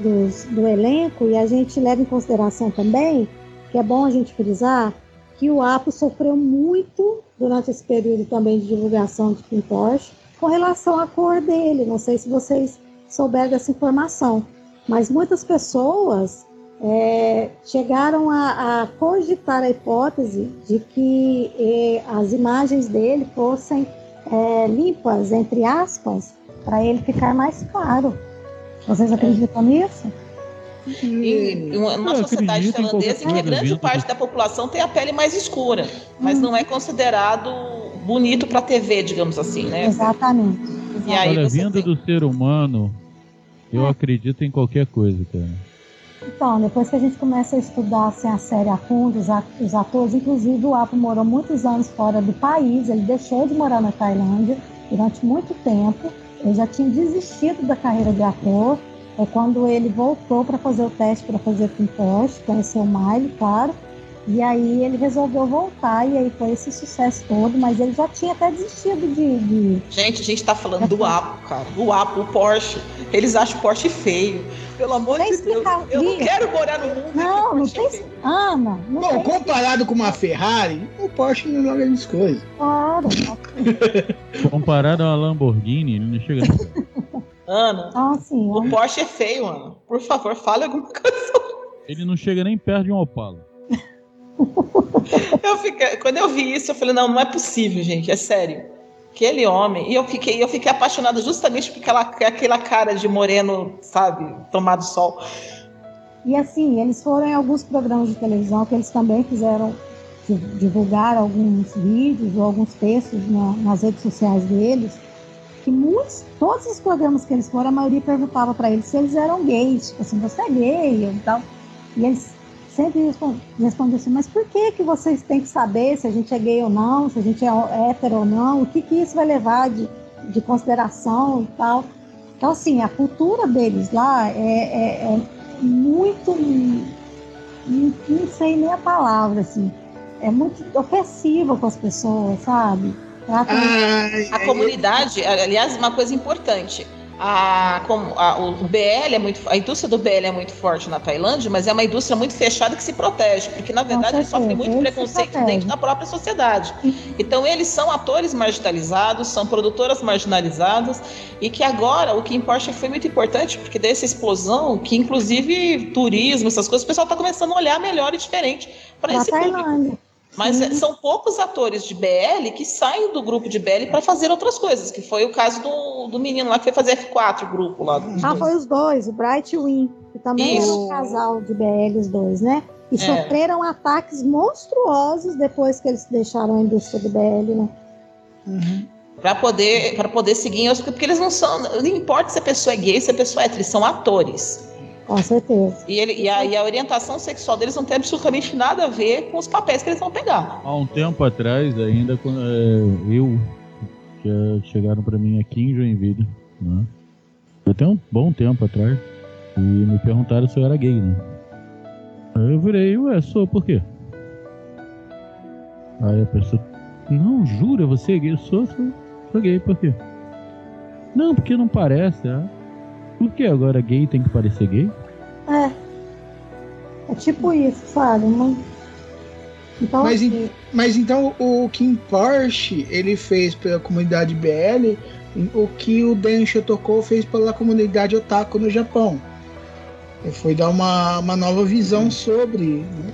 dos- do elenco e a gente leva em consideração também que é bom a gente frisar que o Apo sofreu muito durante esse período também de divulgação de Porsche com relação à cor dele. Não sei se vocês souberam dessa informação, mas muitas pessoas é, chegaram a, a cogitar a hipótese de que eh, as imagens dele fossem é, limpas, entre aspas, para ele ficar mais claro. Vocês acreditam nisso? Em uma, uma Eu sociedade tailandesa em que grande evento parte da população tem a pele mais escura, mas Hum. não é considerado bonito para TV, digamos assim, né? Exatamente. E aí Olha, você vindo tem- do ser humano, eu acredito em qualquer coisa, cara. Então, depois que a gente começa a estudar assim, a série a fundo, os os atores, inclusive o Apo morou muitos anos fora do país, ele deixou de morar na Tailândia durante muito tempo, ele já tinha desistido da carreira de ator, é quando ele voltou para fazer o teste para fazer Kim Porsche, conheceu o Miley, claro, e aí ele resolveu voltar, e aí foi esse sucesso todo, mas ele já tinha até desistido de... de- Gente, a gente tá falando do Apo, cara. Do Apo, o Porsche. Eles acham o Porsche feio. Pelo amor Tem de Deus. explicar- Eu não quero morar no mundo. que Não, o não é tem... feio. Ana, não Bom, tem comparado com uma Ferrari, o Porsche não é grandes coisas. claro. Comparado a uma Lamborghini, ele não chega nem perto. Ana, Então, assim, o Porsche é feio, Ana. Por favor, fale alguma coisa. Ele não chega nem perto de um Opala. Eu fiquei, quando eu vi isso, eu falei, não, não é possível, gente, é sério. Aquele homem, e eu fiquei, eu fiquei apaixonada justamente por aquela, aquela cara de moreno, sabe, tomado sol. E assim, eles foram em alguns programas de televisão que eles também fizeram di- divulgar alguns vídeos ou alguns textos na- nas redes sociais deles. Que muitos, todos os programas que eles foram, a maioria perguntava para eles se eles eram gays, tipo assim, você é gay e tal. E eles sempre respon- respondiam assim, mas por que que vocês têm que saber se a gente é gay ou não, se a gente é hétero ou não, o que que isso vai levar de, de consideração e tal. Então, assim, a cultura deles lá é, é- é muito. Não, sei nem a palavra, assim. É muito ofensiva com as pessoas, sabe? Ai, A comunidade, aliás, uma coisa importante. A, como, a- o BL é muito, a indústria do BL é muito forte na Tailândia, mas é uma indústria muito fechada que se protege, porque na verdade eles sofrem muito preconceito dentro da própria sociedade. Então eles são atores marginalizados, são produtoras marginalizadas e que agora o que importa foi muito importante, porque dessa explosão, que inclusive turismo, essas coisas, o pessoal está começando a olhar melhor e diferente para esse público. Mas é, são poucos atores de BL que saem do grupo de BL para fazer outras coisas, que foi o caso do, do menino lá que foi fazer F4, o grupo lá. dos Ah, dois. foi os dois, o Bright e o Win, que também Isso. eram um casal de BL, os dois, né? E É. sofreram ataques monstruosos depois que eles deixaram a indústria do BL, né? Para poder, pra poder seguir em outros, porque eles não são. Não importa se a pessoa é gay, se a pessoa é eles são atores. Com certeza. E, ele, e, a, e a orientação sexual deles não tem absolutamente nada a ver com os papéis que eles vão pegar. Há um tempo atrás, ainda quando é, eu já chegaram pra mim aqui em Joinville, né? Até um bom tempo atrás. E me perguntaram se eu era gay, né? Aí eu virei, ué, sou, por quê? Aí a pessoa, não, jura, você é gay? Eu sou, sou, sou gay, por quê? Não, porque não parece, ah. Por que agora gay tem que parecer gay? É. É tipo isso, sabe? Uma... Então, Mas, assim, mas então o Kim Porsche, ele fez pela comunidade BL o que o Dan Shotoko fez pela comunidade otaku no Japão. Ele foi dar uma, uma nova visão sobre. né?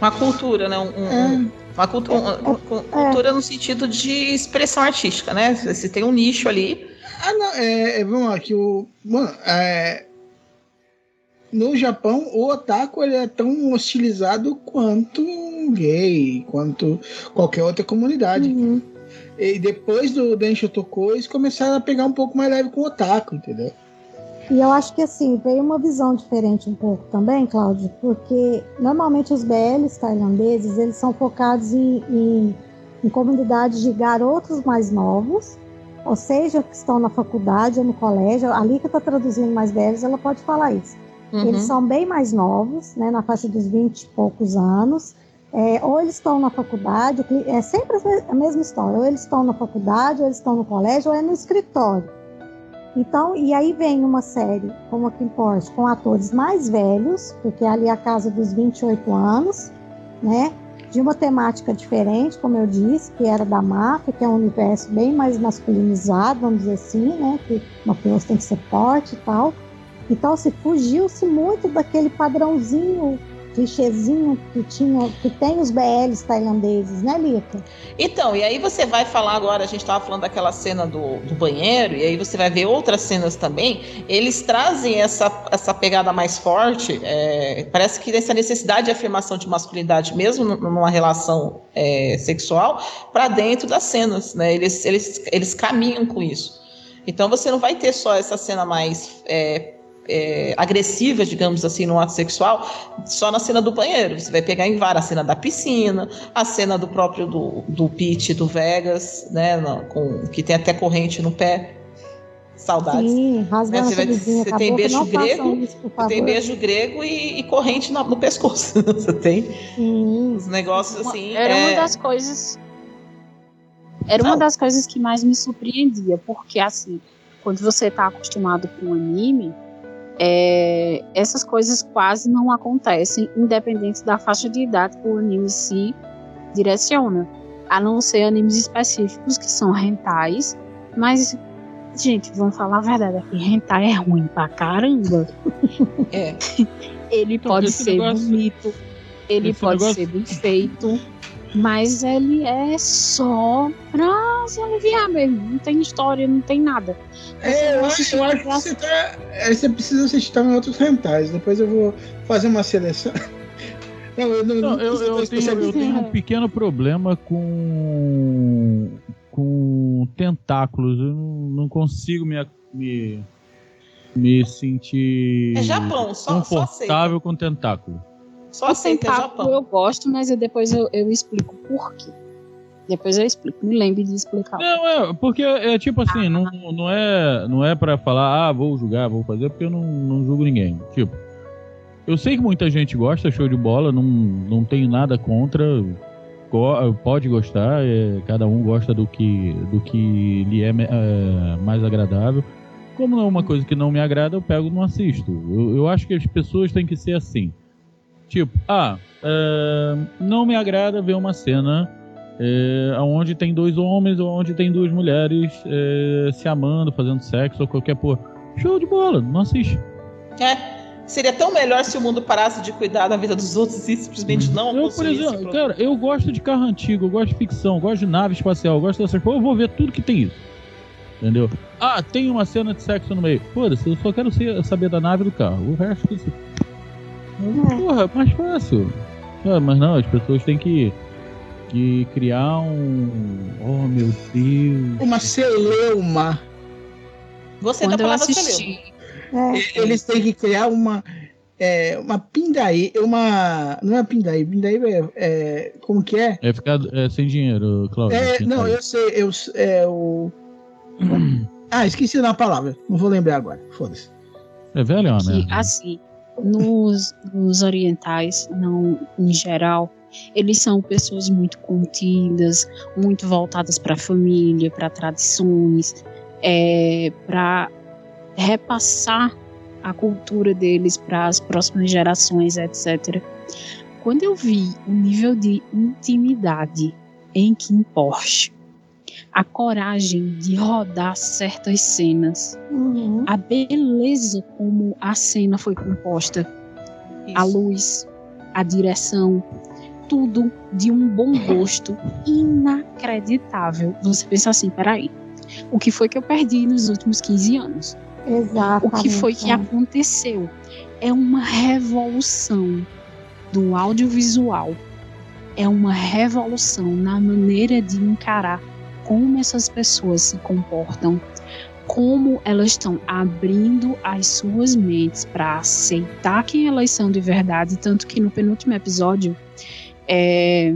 Uma cultura, né? Um- um- É. Uma cultu- uma- uma cultura no sentido de expressão artística, né? Você tem um nicho ali. Ah, não, é, é, vamos lá, que o. Mano, é, no Japão, o otaku ele é tão hostilizado quanto um gay, quanto qualquer outra comunidade. Uhum. E depois do Densho Toko, eles começaram a pegar um pouco mais leve com o otaku, entendeu? E eu acho que assim, veio uma visão diferente um pouco também, Cláudio, porque normalmente os BLs tailandeses, eles são focados em, em, em comunidades de garotos mais novos, ou seja, que estão na faculdade ou no colégio. A Lika está traduzindo mais BLs, ela pode falar isso. Uhum. Eles são bem mais novos, né, na faixa dos 20 e poucos anos. É, ou eles estão na faculdade, que é sempre a mesma história. Ou eles estão na faculdade, ou eles estão no colégio, ou é no escritório. Então, e aí vem uma série como a Kim Porsche, com atores mais velhos, porque ali é a casa dos 28 anos, né? De uma temática diferente, como eu disse, que era da máfia, que é um universo bem mais masculinizado, vamos dizer assim, né? Que mafioso tem que ser forte e tal. Então, se fugiu-se muito daquele padrãozinho, clichêzinho que tinha, que tem os BLs tailandeses, né, Lita? Então, e aí você vai falar agora, a gente estava falando daquela cena do, do banheiro, e aí você vai ver outras cenas também. Eles trazem essa, essa pegada mais forte, é, parece que essa necessidade de afirmação de masculinidade, mesmo numa relação é, sexual, para dentro das cenas, né? Eles, eles, eles caminham com isso. Então você não vai ter só essa cena mais é, é, agressiva, digamos assim, no ato sexual, só na cena do banheiro. Você vai pegar em várias, a cena da piscina, a cena do próprio do, do Pete do Vegas, né? no- com, que tem até corrente no pé. Saudades. Sim, Né, rasgando Você, a vai- você tem boca, beijo não grego, isso, tem beijo grego e, e corrente na- no pescoço. você tem os negócios assim. Era uma é, das coisas. Era uma das coisas que mais me surpreendia, porque assim, quando você tá acostumado com anime, é, essas coisas quase não acontecem, independente da faixa de idade que o anime se direciona. A não ser animes específicos que são rentais, mas, gente, vamos falar a verdade aqui, hentai é ruim pra caramba. É. Ele pode esse ser negócio- bonito, ele pode negócio- ser bem feito, mas ele é só pra se aliviar mesmo. Não tem história, não tem nada. É, eu acho, eu acho que você, tá, é, você precisa assistir também outros rentais. Depois eu vou fazer uma seleção. Não, eu, não, Não, eu, eu, tenho, eu tenho um pequeno problema com com tentáculos. Eu não, não consigo me, me, me sentir É Japão, só- só confortável com tentáculo. Só o Japão. eu gosto, mas eu, depois eu, eu explico por quê. Depois eu explico. Me lembre de explicar. Não, é, porque é tipo assim, não, não é, não é para falar, ah, vou julgar, vou fazer, porque eu não, não julgo ninguém. Tipo, eu sei que muita gente gosta, show de bola, não, não tenho nada contra, go- pode gostar, é, cada um gosta do que, do que lhe é, é, mais agradável. Como não é uma coisa que não me agrada, eu pego e não assisto. Eu, eu acho que as pessoas têm que ser assim. Tipo, ah, é, não me agrada ver uma cena é, onde tem dois homens ou onde tem duas mulheres é, se amando, fazendo sexo ou qualquer porra. Show de bola, não assiste. É. Seria tão melhor se o mundo parasse de cuidar da vida dos outros e simplesmente não Eu, por exemplo, cara, eu gosto de carro antigo, eu gosto de ficção, eu gosto de nave espacial, eu gosto dessas coisas, eu vou ver tudo que tem isso. Entendeu? Ah, tem uma cena de sexo no meio. Foda-se, eu só quero saber da nave do carro. O resto que se. Porra, mais fácil. Ah, mas não, as pessoas têm que, que criar um. Oh meu Deus. Uma celeuma. Você Quando da eu assisti, É, Eles têm que criar uma. É, uma pindaí, uma. Não é pindaí, pindaí é, é. Como que é? É ficar é, sem dinheiro, Cláudio. É, Tenta não, eu sei, eu, é o. Ah, esqueci da palavra. Não vou lembrar agora. Foda-se. É velho, né? assim, nos, nos orientais, não em geral, eles são pessoas muito contidas, muito voltadas para a família, para tradições, é, para repassar a cultura deles para as próximas gerações, etc. Quando eu vi o nível de intimidade em Kim Porsche, a coragem de rodar certas cenas, Uhum. a beleza como a cena foi composta, a luz, a direção, tudo de um bom gosto inacreditável. Você pensa assim, peraí, o que foi que eu perdi nos últimos 15 anos? Exato. O que foi que aconteceu? É uma revolução do audiovisual. É uma revolução na maneira de encarar como essas pessoas se comportam, como elas estão abrindo as suas mentes para aceitar quem elas são de verdade, tanto que no penúltimo episódio, é,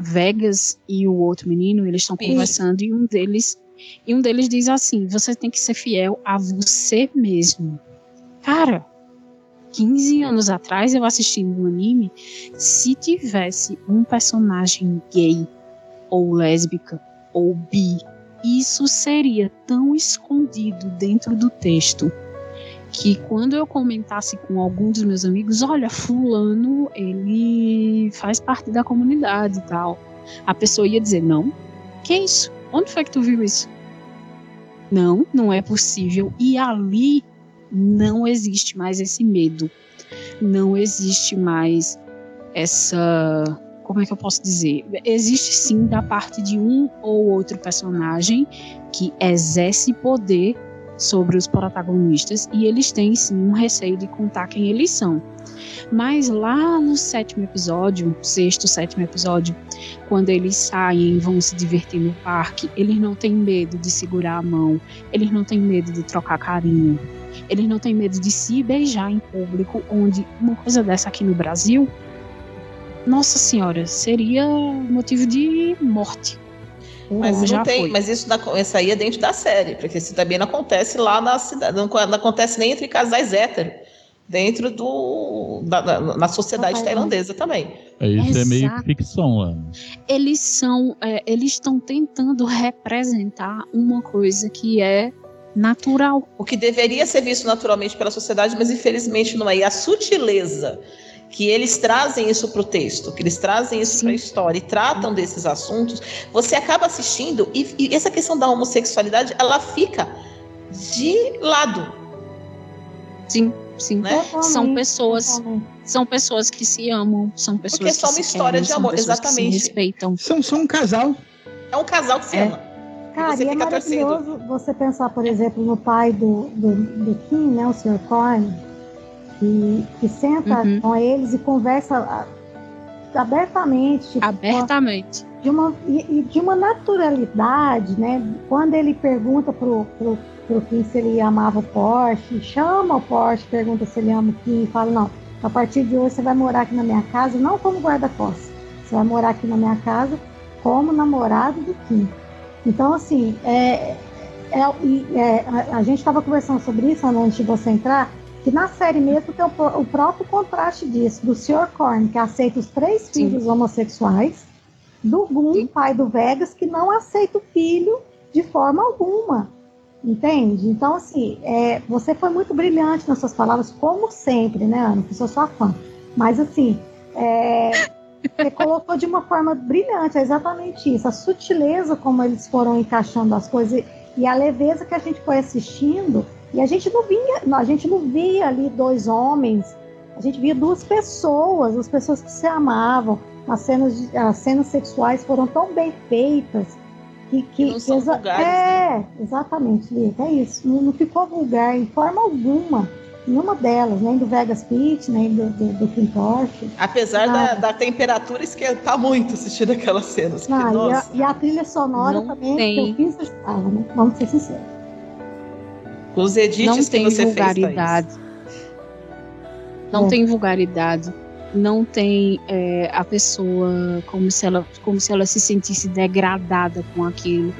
Vegas e o outro menino, eles estão conversando e um deles e um deles diz assim: "Você tem que ser fiel a você mesmo". Cara, 15 anos atrás eu assistindo um anime, se tivesse um personagem gay ou lésbica ou bi, isso seria tão escondido dentro do texto que quando eu comentasse com algum dos meus amigos, olha, fulano, ele faz parte da comunidade e tal, a pessoa ia dizer, não, que isso? Onde foi que tu viu isso? Não, não é possível. E ali não existe mais esse medo. Não existe mais essa. Como é que eu posso dizer? Existe sim da parte de um ou outro personagem que exerce poder sobre os protagonistas e eles têm sim um receio de contar quem eles são. Mas lá no sétimo episódio, sexto, sétimo episódio, quando eles saem e vão se divertir no parque, eles não têm medo de segurar a mão, eles não têm medo de trocar carinho, eles não têm medo de se beijar em público, onde uma coisa dessa aqui no Brasil, nossa senhora, seria motivo de morte. Mas, Como não tem, foi. mas isso, na- isso aí é dentro da série, porque isso também não acontece lá na cidade, não, não acontece nem entre casais héteros, dentro do, da, da- na sociedade tailandesa também. É, isso é meio Exato. ficção lá. eles são é, eles estão tentando representar uma coisa que é natural O que deveria ser visto naturalmente pela sociedade, mas infelizmente não é. E a sutileza que eles trazem isso para o texto, que eles trazem isso para a história e tratam desses assuntos, você acaba assistindo e, e essa questão da homossexualidade, ela fica de lado. sim sim Né? são pessoas são pessoas que se amam são pessoas Porque é que só uma se história querem, de amor, pessoas que se exatamente. respeitam São, são um casal. É um casal que se É. ama. Cara, você e é fica torcendo. maravilhoso você pensar, por exemplo, no pai do, do, do Kim, né, o Sr. Korn, que, que senta Uhum. com eles e conversa ah, abertamente. tipo, abertamente de uma, e, e de uma naturalidade, né? Quando ele pergunta pro, pro, pro Kim se ele amava o Porsche, chama o Porsche, pergunta se ele ama o Kim e fala, não, a partir de hoje você vai morar aqui na minha casa, não como guarda-costas, você vai morar aqui na minha casa como namorado do Kim. Então, assim, é, é, e, é, a, gente estava conversando sobre isso antes de você entrar, que na série mesmo tem o, o próprio contraste disso, do Sr. Korn, que aceita os três filhos homossexuais, do Gun, pai do Vegas, que não aceita o filho de forma alguma. Entende? Então, assim, é, você foi muito brilhante nas suas palavras, como sempre, né, Ana? Que sou sua fã. Mas, assim, é, você colocou de uma forma brilhante, é exatamente isso. A sutileza como eles foram encaixando as coisas e, e a leveza que a gente foi assistindo. E a gente não via, não, a gente não via ali dois homens, a gente via duas pessoas, as pessoas que se amavam. As cenas, as cenas sexuais foram tão bem feitas que, que, não são que exa- vulgares, é, exatamente, Lica, é isso. Não, não ficou vulgar em forma alguma, nenhuma delas, nem do Vegas Pitt, nem do, do, do Kim. Apesar da, da temperatura esquentar muito assistindo aquelas cenas. Não, porque, e, a, e a trilha sonora Não também, tem. que eu fiz estava, né? Vamos ser sinceros. Os edits não que tem você vulgaridade. fez, não É. tem vulgaridade. Não tem é, a pessoa como se ela como se ela se sentisse degradada com aquilo.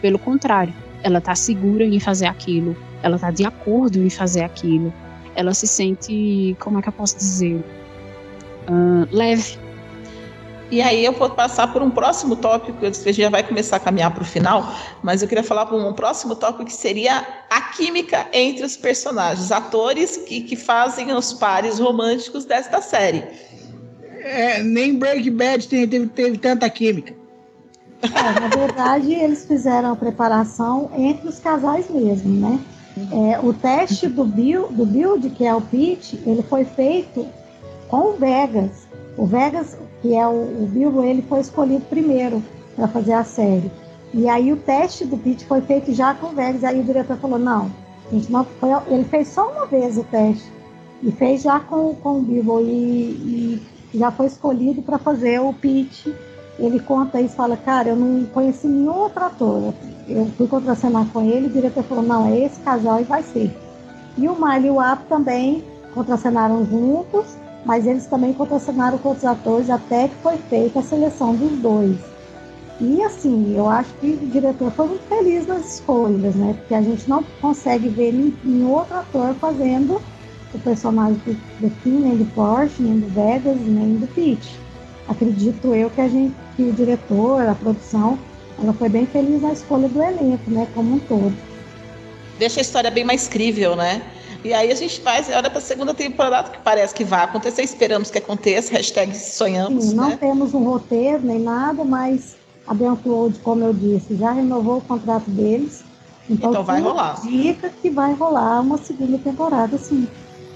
Pelo contrário ela tá segura em fazer aquilo, ela tá de acordo em fazer aquilo, ela se sente, como é que eu posso dizer, uh, leve. E aí eu vou passar por um próximo tópico, a gente já vai começar a caminhar para o final, mas eu queria falar por um próximo tópico que seria a química entre os personagens, atores que, que fazem os pares românticos desta série. É, nem Breaking Bad teve, teve, teve tanta química. É, na verdade, eles fizeram a preparação entre os casais mesmo, né? É, o teste do, build, do build, que é o pitch, ele foi feito com o Vegas. O Vegas, que é o, o Bilbo, ele foi escolhido primeiro para fazer a série. E aí o teste do pitch foi feito já com o Vegas. Aí o diretor falou, não, a gente não foi, ele fez só uma vez o teste. E fez já com, com o Bilbo e, e já foi escolhido para fazer o pitch ele conta isso, fala, cara, eu não conheci nenhum outro ator. Eu fui contracenar com ele, o diretor falou, não, é esse casal e vai ser. E o Miley e o Apo também contracenaram juntos, mas eles também contracenaram com outros atores até que foi feita a seleção dos dois. E assim, eu acho que o diretor foi muito feliz nas escolhas, né? Porque a gente não consegue ver nenhum outro ator fazendo o personagem do, do Kim, nem do Porsche, nem do Vegas, nem do Pete acredito eu que a gente, que o diretor, a produção, ela foi bem feliz na escolha do elenco, né, como um todo. Deixa a história bem mais crível, né? E aí a gente faz, olha para a segunda temporada, que parece que vai acontecer, esperamos que aconteça, hashtag sonhamos. Sim, não né? temos um roteiro nem nada, mas a Download, como eu disse, já renovou o contrato deles. Então, então vai rolar. Dica que vai rolar uma segunda temporada, sim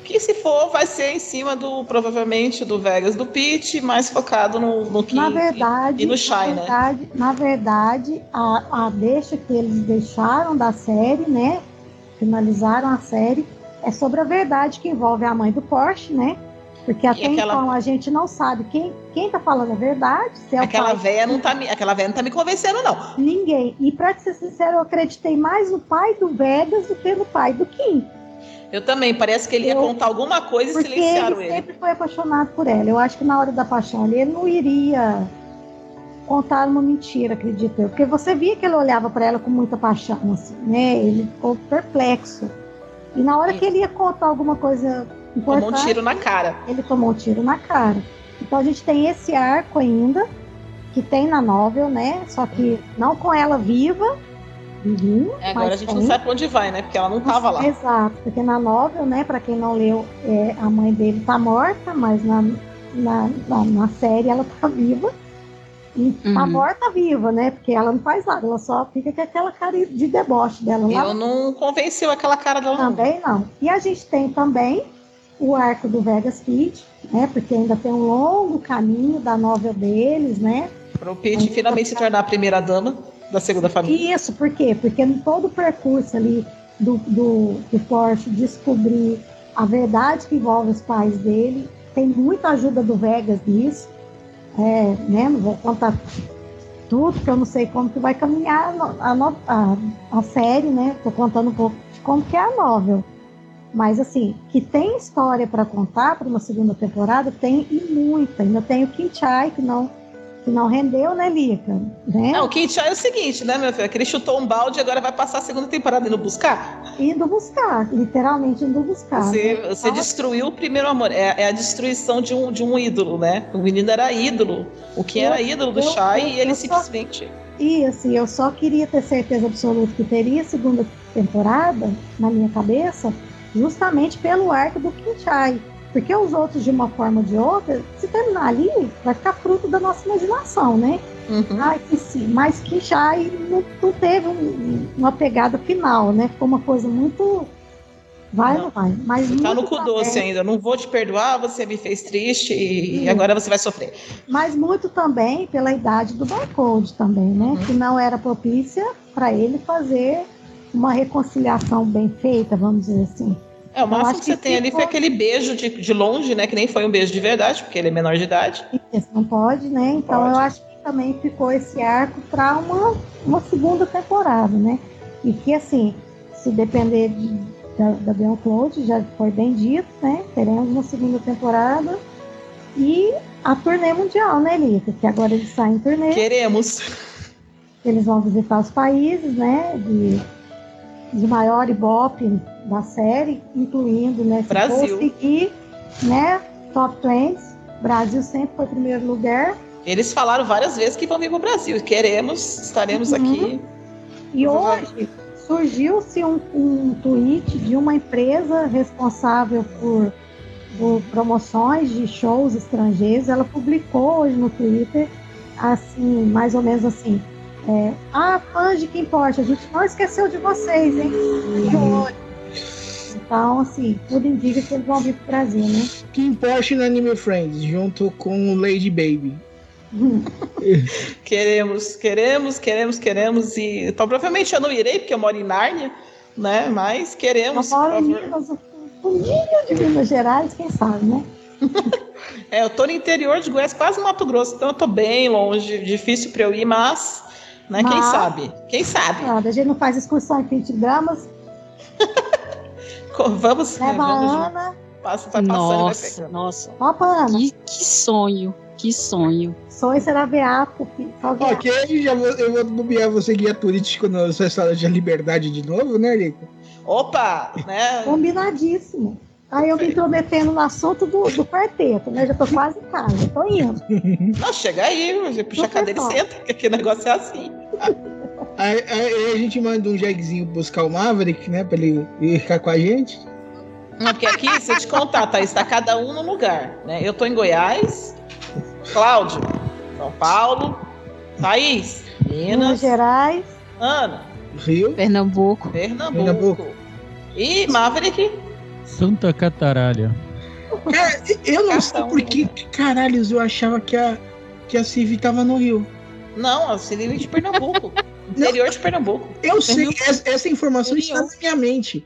que se for vai ser em cima do provavelmente do Vegas do Pete, mais focado no, no King na verdade, e no Shy, na né? verdade, né? Na verdade, a, a deixa que eles deixaram da série, né? Finalizaram a série, é sobre a verdade que envolve a mãe do Porsche, né? Porque até aquela... então a gente não sabe quem, quem tá falando a verdade. Se é aquela velha não tá me, aquela não tá me convencendo não. Ninguém. E para ser sincero, eu acreditei mais no pai do Vegas do que no pai do Kim. Eu também, parece que ele ia eu, contar alguma coisa e silenciaram ele. Ele sempre foi apaixonado por ela. Eu acho que na hora da paixão ele não iria contar uma mentira, acredito eu. Porque você via que ele olhava para ela com muita paixão, assim, né? Ele ficou perplexo. E na hora Sim. que ele ia contar alguma coisa importante. Tomou um tiro na cara. Ele tomou um tiro na cara. Então a gente tem esse arco ainda, que tem na novel, né? Só que não com ela viva, Uhum, é, agora a gente tem... não sabe pra onde vai, né? Porque ela não estava lá. Exato, porque na novel, né, para quem não leu, é, a mãe dele tá morta, mas na, na, na, na série ela tá viva. E tá uhum. tá morta viva, né? Porque ela não faz nada, ela só fica com aquela cara de deboche dela. Lá. Eu não convenceu aquela cara dela. Também não. E a gente tem também o arco do Vegas Pete, né? Porque ainda tem um longo caminho da novel deles, né? Para o Pete finalmente se tornar a primeira dama da segunda família. Isso, por quê? Porque em todo o percurso ali do, do, do Porsche descobrir a verdade que envolve os pais dele, tem muita ajuda do Vegas nisso. É, né, vou contar tudo, porque eu não sei como que vai caminhar a, a, a série, né? Tô contando um pouco de como que é a novel. Mas assim, que tem história para contar para uma segunda temporada, tem e muita. Ainda tem o Kim Chai, que não que não rendeu, né, Lica? Né? Não, o Kit é o seguinte, né, meu filho? Que ele chutou um balde e agora vai passar a segunda temporada indo buscar? Indo buscar, literalmente indo buscar. Você, né? você destruiu o primeiro amor. É, é, a destruição de um, de um ídolo, né? O menino era ídolo. O que era ídolo do Shai e ele simplesmente. E assim, eu só queria ter certeza absoluta que teria segunda temporada na minha cabeça, justamente pelo arco do Kinchai. Porque os outros, de uma forma ou de outra, se terminar ali, vai ficar fruto da nossa imaginação, né? Uhum. Ai, que sim, mas que já não, não teve um, uma pegada final, né? Ficou uma coisa muito. Vai ou não vai? Mas tá no cu doce ainda. Não vou te perdoar, você me fez triste e, e agora você vai sofrer. Mas muito também pela idade do Barcode também, né? Uhum. Que não era propícia para ele fazer uma reconciliação bem feita, vamos dizer assim. É, o máximo que você tem ali foi aquele beijo de, de longe, né? Que nem foi um beijo de verdade, porque ele é menor de idade. Isso, não pode, né? Então pode. eu acho que também ficou esse arco para uma, uma segunda temporada, né? E que assim, se depender de, da, da Beyond Cloud, já foi bem dito, né? Teremos uma segunda temporada. E a turnê mundial, né, Lita? Que agora eles saem em turnê. Queremos. Eles vão visitar os países, né? De de maior ibope da série, incluindo, né, se Brasil. for seguir, né, top 20, Brasil sempre foi primeiro lugar. Eles falaram várias vezes que vão vir pro Brasil. Queremos, estaremos Uhum. aqui. E hoje surgiu-se um, um tweet de uma empresa responsável por, por promoções de shows estrangeiros. Ela publicou hoje no Twitter, assim, mais ou menos assim. É, ah, fãs de quem importa, a gente não esqueceu de vocês, hein? De olho. Então, assim, tudo indica que eles vão vir pro Brasil, né? Kim Porsche no Anime Friends, junto com o Lady Baby. Queremos, queremos, queremos, queremos. E então, provavelmente eu não irei, porque eu moro em Nárnia, né? Mas queremos. São Paulo por e favor. Minas, um de Minas Gerais, quem sabe, né? É, eu tô no interior de Goiás, quase Mato Grosso, então eu tô bem longe, difícil para eu ir, mas, né, quem Mas- sabe? Quem sabe? Nada, a gente não faz excursão em 20 gramas, Vamos, né, leva a vamos junto. Ana. Passa, vai passando, Nossa, pegando. nossa. Opa, Ana. Que, que sonho, que sonho. Sonho será beata, filho. Ok, já vou, eu vou bobear você guia turístico nos restaurantes da Liberdade de novo, né, Lico? Opa, né? Combinadíssimo. Aí eu me intrometendo no assunto do, do quarteto, né? Já tô quase em casa, tô indo. Não, chega aí, puxa a cadeira e senta, que aqui o negócio é assim. Aí, aí- aí a gente manda um jeguezinho buscar o Maverick, né, pra ele ir ficar com a gente. Não, porque aqui, se eu te contar, Thaís, tá cada um no lugar, né? Eu tô em Goiás, Cláudio, São Paulo, Thaís, Minas Minas, Gerais, Ana, Rio, Pernambuco. Pernambuco. Pernambuco. E Maverick, Santa Cataralha. Cara, eu não sei por que caralhos eu achava que a, que a Civi tava no Rio. não, eu seria de Pernambuco, interior de Pernambuco. Eu sei, essa, essa informação está na minha mente.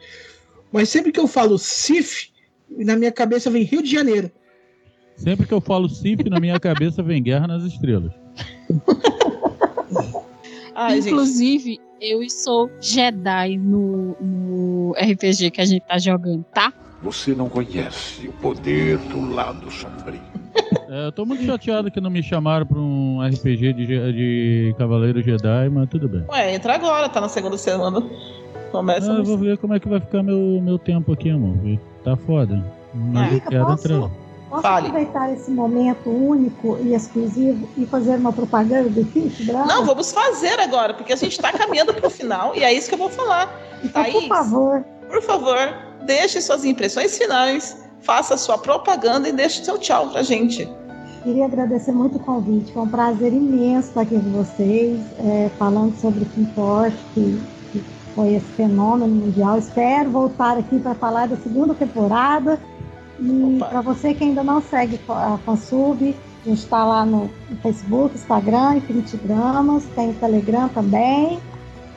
Mas sempre que eu falo CIF, na minha cabeça vem Rio de Janeiro. Sempre que eu falo CIF, na minha cabeça vem Guerra nas Estrelas. Ai, gente, Inclusive, eu sou Jedi no, no RPG que a gente tá jogando, tá? Você não conhece o poder do lado sombrio. É, eu tô muito chateado que não me chamaram pra um RPG de, de Cavaleiro Jedi, mas tudo bem. ué, entra agora, tá na segunda semana. Começa Ah, eu vou ver como é que vai ficar meu, meu tempo aqui, amor. Tá foda. Mas eu Lica, quero posso, entrar. posso Fale. aproveitar esse momento único e exclusivo e fazer uma propaganda do Brava? Não, vamos fazer agora, porque a gente tá caminhando pro final e é isso que eu vou falar. Então, Thaís, por favor, por favor, deixe suas impressões finais, faça sua propaganda e deixe seu tchau pra gente. Queria agradecer muito o convite, foi um prazer imenso estar aqui com vocês, é, falando sobre o Porsche, que, que foi esse fenômeno mundial. Espero voltar aqui para falar da segunda temporada. E para você que ainda não segue a Fansub, a gente está lá no, Facebook, Instagram, Infinity Gramas, tem o Telegram também.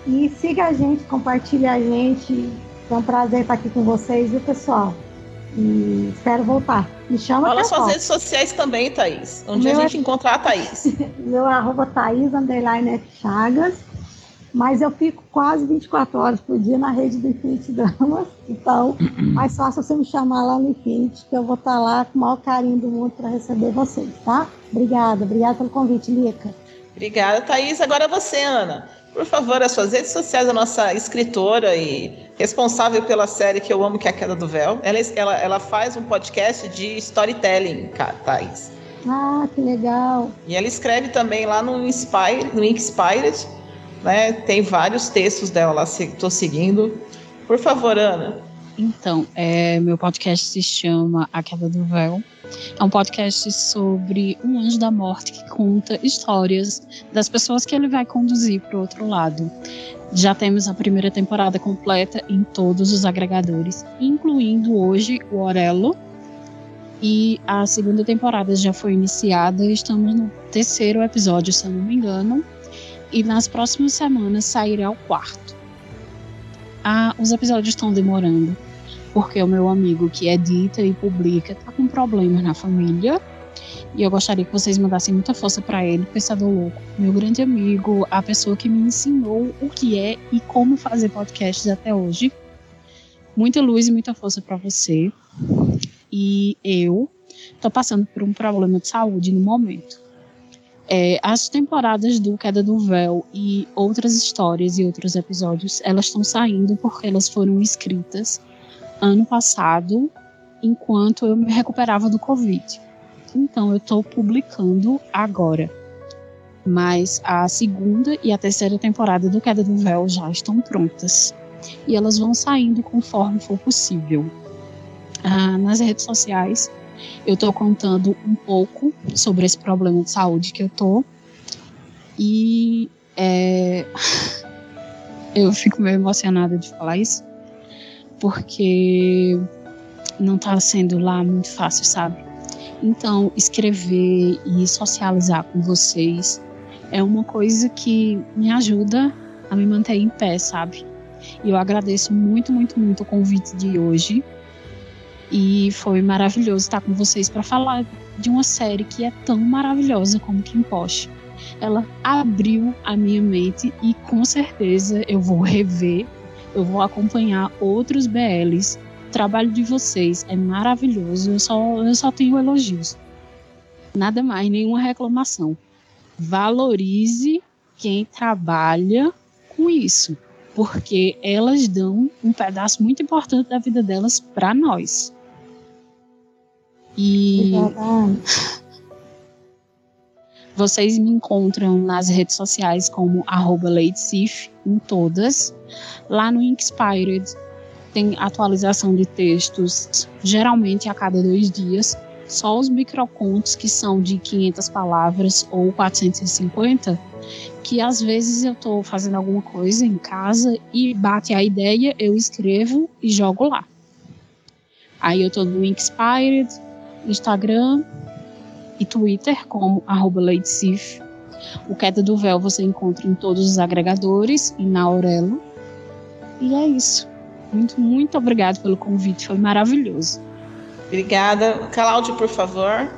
E siga a gente, compartilhe a gente. É um prazer estar aqui com vocês, viu, pessoal? E espero voltar. Me chama Fala suas redes sociais também, Thaís. Um O dia a meu gente é- encontrar a Thaís. Meu arroba Thaís, underline F Chagas. Mas eu fico quase 24 horas por dia na rede do Infinity Dramas. Então, mais fácil você me chamar lá no Infinity, que eu vou estar lá com o maior carinho do mundo para receber vocês, tá? Obrigada, obrigada pelo convite, Lica. Obrigada, Thaís. Agora você, Ana. Por favor, as suas redes sociais, a nossa escritora e responsável pela série que eu amo, que é A Queda do Véu. Ela, ela, ela faz um podcast de storytelling, Thaís. Ah, que legal. E ela escreve também lá no Inspire, no Inspired, né? Tem vários textos dela lá, estou seguindo. Por favor, Ana. Então, é, meu podcast se chama A Queda do Véu. É um podcast sobre um anjo da morte que conta histórias das pessoas que ele vai conduzir para o outro lado. Já temos a primeira temporada completa em todos os agregadores, incluindo hoje o Orelo. E a segunda temporada já foi iniciada. Estamos no terceiro episódio, se eu não me engano. E nas próximas semanas sairá o quarto. Ah, os episódios estão demorando porque o meu amigo que edita e publica tá com problemas na família. E eu gostaria que vocês mandassem muita força para ele, Pensador Louco, meu grande amigo, a pessoa que me ensinou o que é e como fazer podcasts até hoje. Muita luz e muita força para você. E eu tô passando por um problema de saúde no momento. É, as temporadas do Queda do Véu e outras histórias e outros episódios, elas estão saindo porque elas foram escritas ano passado, enquanto eu me recuperava do Covid. Então eu estou publicando agora. Mas a segunda e a terceira temporada do Queda do Véu já estão prontas. E elas vão saindo conforme for possível. Ah, nas redes sociais, eu estou contando um pouco sobre esse problema de saúde que eu tô. E é, eu fico meio emocionada de falar isso, porque não está sendo lá muito fácil, sabe? Então, escrever e socializar com vocês é uma coisa que me ajuda a me manter em pé, sabe? E eu agradeço muito, muito, muito o convite de hoje. E foi maravilhoso estar com vocês para falar de uma série que é tão maravilhosa como Kim Posh. Ela abriu a minha mente e com certeza eu vou rever, eu vou acompanhar outros BLs. O trabalho de vocês é maravilhoso, eu só, eu só tenho elogios. Nada mais, nenhuma reclamação. Valorize quem trabalha com isso, porque elas dão um pedaço muito importante da vida delas para nós. E vocês me encontram nas redes sociais como arroba em todas. Lá no Inspired tem atualização de textos, geralmente a cada dois dias. Só os microcontos que são de 500 palavras ou 450, que às vezes eu estou fazendo alguma coisa em casa e bate a ideia, eu escrevo e jogo lá. Aí eu estou no Inspired, Instagram e Twitter como arroba LadySif. O Queda do Véu você encontra em todos os agregadores e na Aurelo. E é isso. Muito, muito obrigado pelo convite, foi maravilhoso. Obrigada. Cláudio, por favor.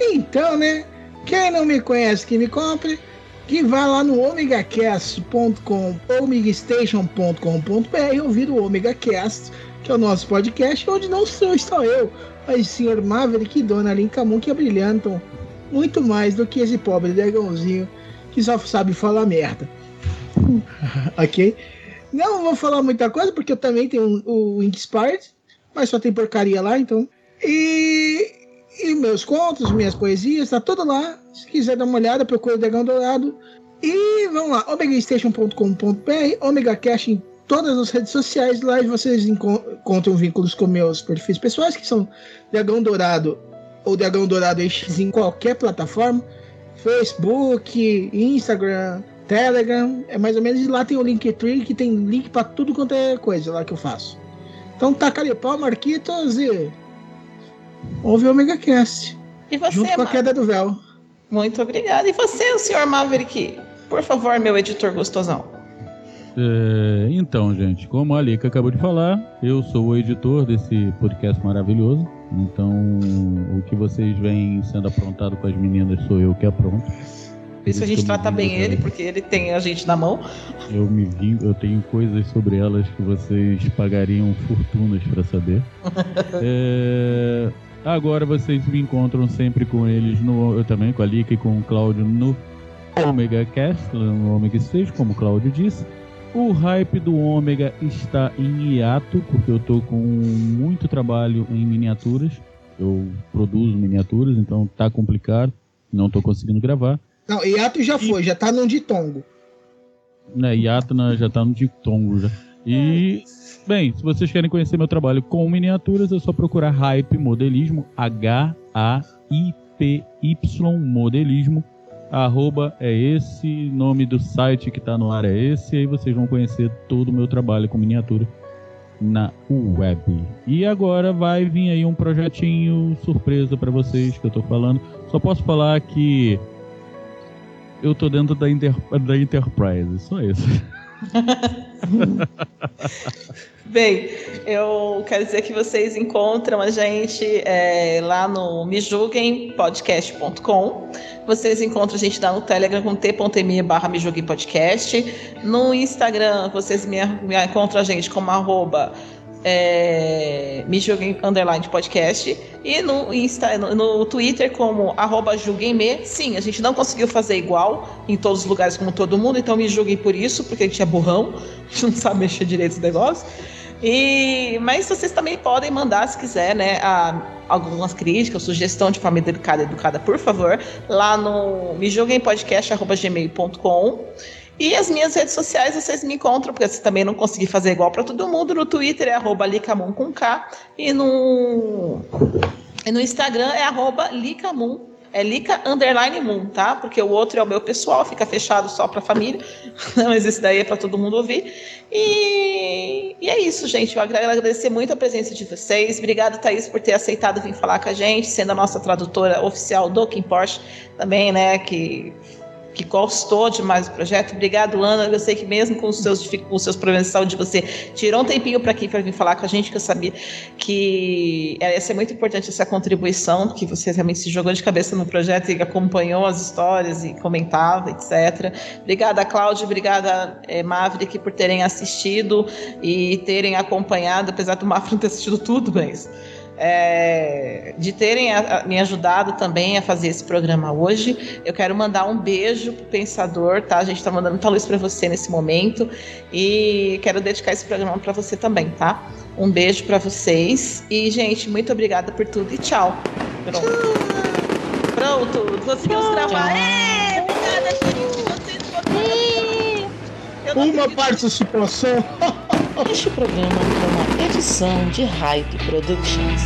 Então, né? Quem não me conhece, que me compre, que vá lá no omegacast.com, omegastation.com.br e ouvir o OmegaCast, que é o nosso podcast, onde não sou só eu, mas o senhor Maverick e Dona Linkamun que brilhantam muito mais do que esse pobre dragãozinho que só sabe falar merda. ok? Não vou falar muita coisa, porque eu também tenho o Inspired, mas só tem porcaria lá, então. E, e meus contos, minhas poesias, tá tudo lá. Se quiser dar uma olhada, procura o Dragão Dourado. E vamos lá, omegastation.com.br, OmegaCast em todas as redes sociais. Lá vocês encontram vínculos com meus perfis pessoais, que são Dragão Dourado ou Dragão Dourado X em qualquer plataforma. Facebook, Instagram, Telegram, é mais ou menos. E lá tem o Linktree, que tem link para tudo quanto é coisa lá que eu faço. Então taca ali pau, Marquitos e ouve o OmegaCast. E você, junto com a queda do véu. Muito obrigada. E você, o senhor Maverick? Por favor, meu editor gostosão. É, então, gente, como a Lika acabou de falar, eu sou o editor desse podcast maravilhoso. Então, o que vocês veem sendo aprontado com as meninas sou eu que apronto. Por isso a gente trata bem ele, porque ele tem a gente na mão. Eu me vim, eu tenho coisas sobre elas que vocês pagariam fortunas para saber. é, agora vocês me encontram sempre com eles no, eu também com a Lika e com o Cláudio no Omega Cast, no Omega Stage, como o Cláudio disse. O hype do Ômega está em hiato, porque eu estou com muito trabalho em miniaturas. Eu produzo miniaturas, então tá complicado. Não estou conseguindo gravar. Não, hiato já foi, já tá no ditongo. Né, hiato na, já tá no ditongo já. E, bem, se vocês querem conhecer meu trabalho com miniaturas, é só procurar Hype Modelismo, H-A-I-P-Y Modelismo arroba é esse, nome do site que está no ar é esse, aí vocês vão conhecer todo o meu trabalho com miniatura na web. E agora vai vir aí um projetinho surpresa para vocês que eu tô falando. Só posso falar que eu tô dentro da, Inter da Enterprise, só isso. Bem, eu quero dizer que vocês encontram a gente é, lá no mijuguempodcast.com. Vocês encontram a gente lá no Telegram com t.me barra mijuguempodcast. No Instagram, vocês me, me encontram a gente como arroba é, me julguem underline podcast e no, Insta, no, no Twitter como arroba julguemme. Sim, a gente não conseguiu fazer igual em todos os lugares como todo mundo, então me julguem por isso, porque a gente é burrão, a gente não sabe mexer direito no negócio. E, mas vocês também podem mandar, se quiser, né, a, algumas críticas, sugestão de família educada, educada, por favor, lá no me gmail.com. E as minhas redes sociais vocês me encontram, porque você também não consegui fazer igual para todo mundo. No Twitter é arroba Licamon com K e no, e no Instagram é arroba Licamon é Lica Underline Moon, tá? Porque o outro é o meu pessoal, fica fechado só pra família. Mas esse daí é para todo mundo ouvir. E, e, é isso, gente. Eu quero agradecer muito a presença de vocês. Obrigada, Thaís, por ter aceitado vir falar com a gente, sendo a nossa tradutora oficial do Kim Porsche também, né? Que que gostou demais do projeto. Obrigado, Ana. Eu sei que mesmo com os seus, com os seus problemas de saúde, você tirou um tempinho para aqui para vir falar com a gente, que eu sabia que ia ser muito importante essa contribuição, que você realmente se jogou de cabeça no projeto e acompanhou as histórias e comentava, etc. Obrigada, Cláudia. Obrigada, é, Maverick, por terem assistido e terem acompanhado, apesar do não ter assistido tudo, mas é, de terem a, a, me ajudado também a fazer esse programa hoje. Eu quero mandar um beijo pro Pensador, tá? A gente tá mandando muita luz para você nesse momento e quero dedicar esse programa para você também, tá? Um beijo para vocês e, gente, muito obrigada por tudo e tchau. Pronto. Pronto, conseguimos gravar. Obrigada, gente. Uma participação. Este programa é uma edição de Hype Productions.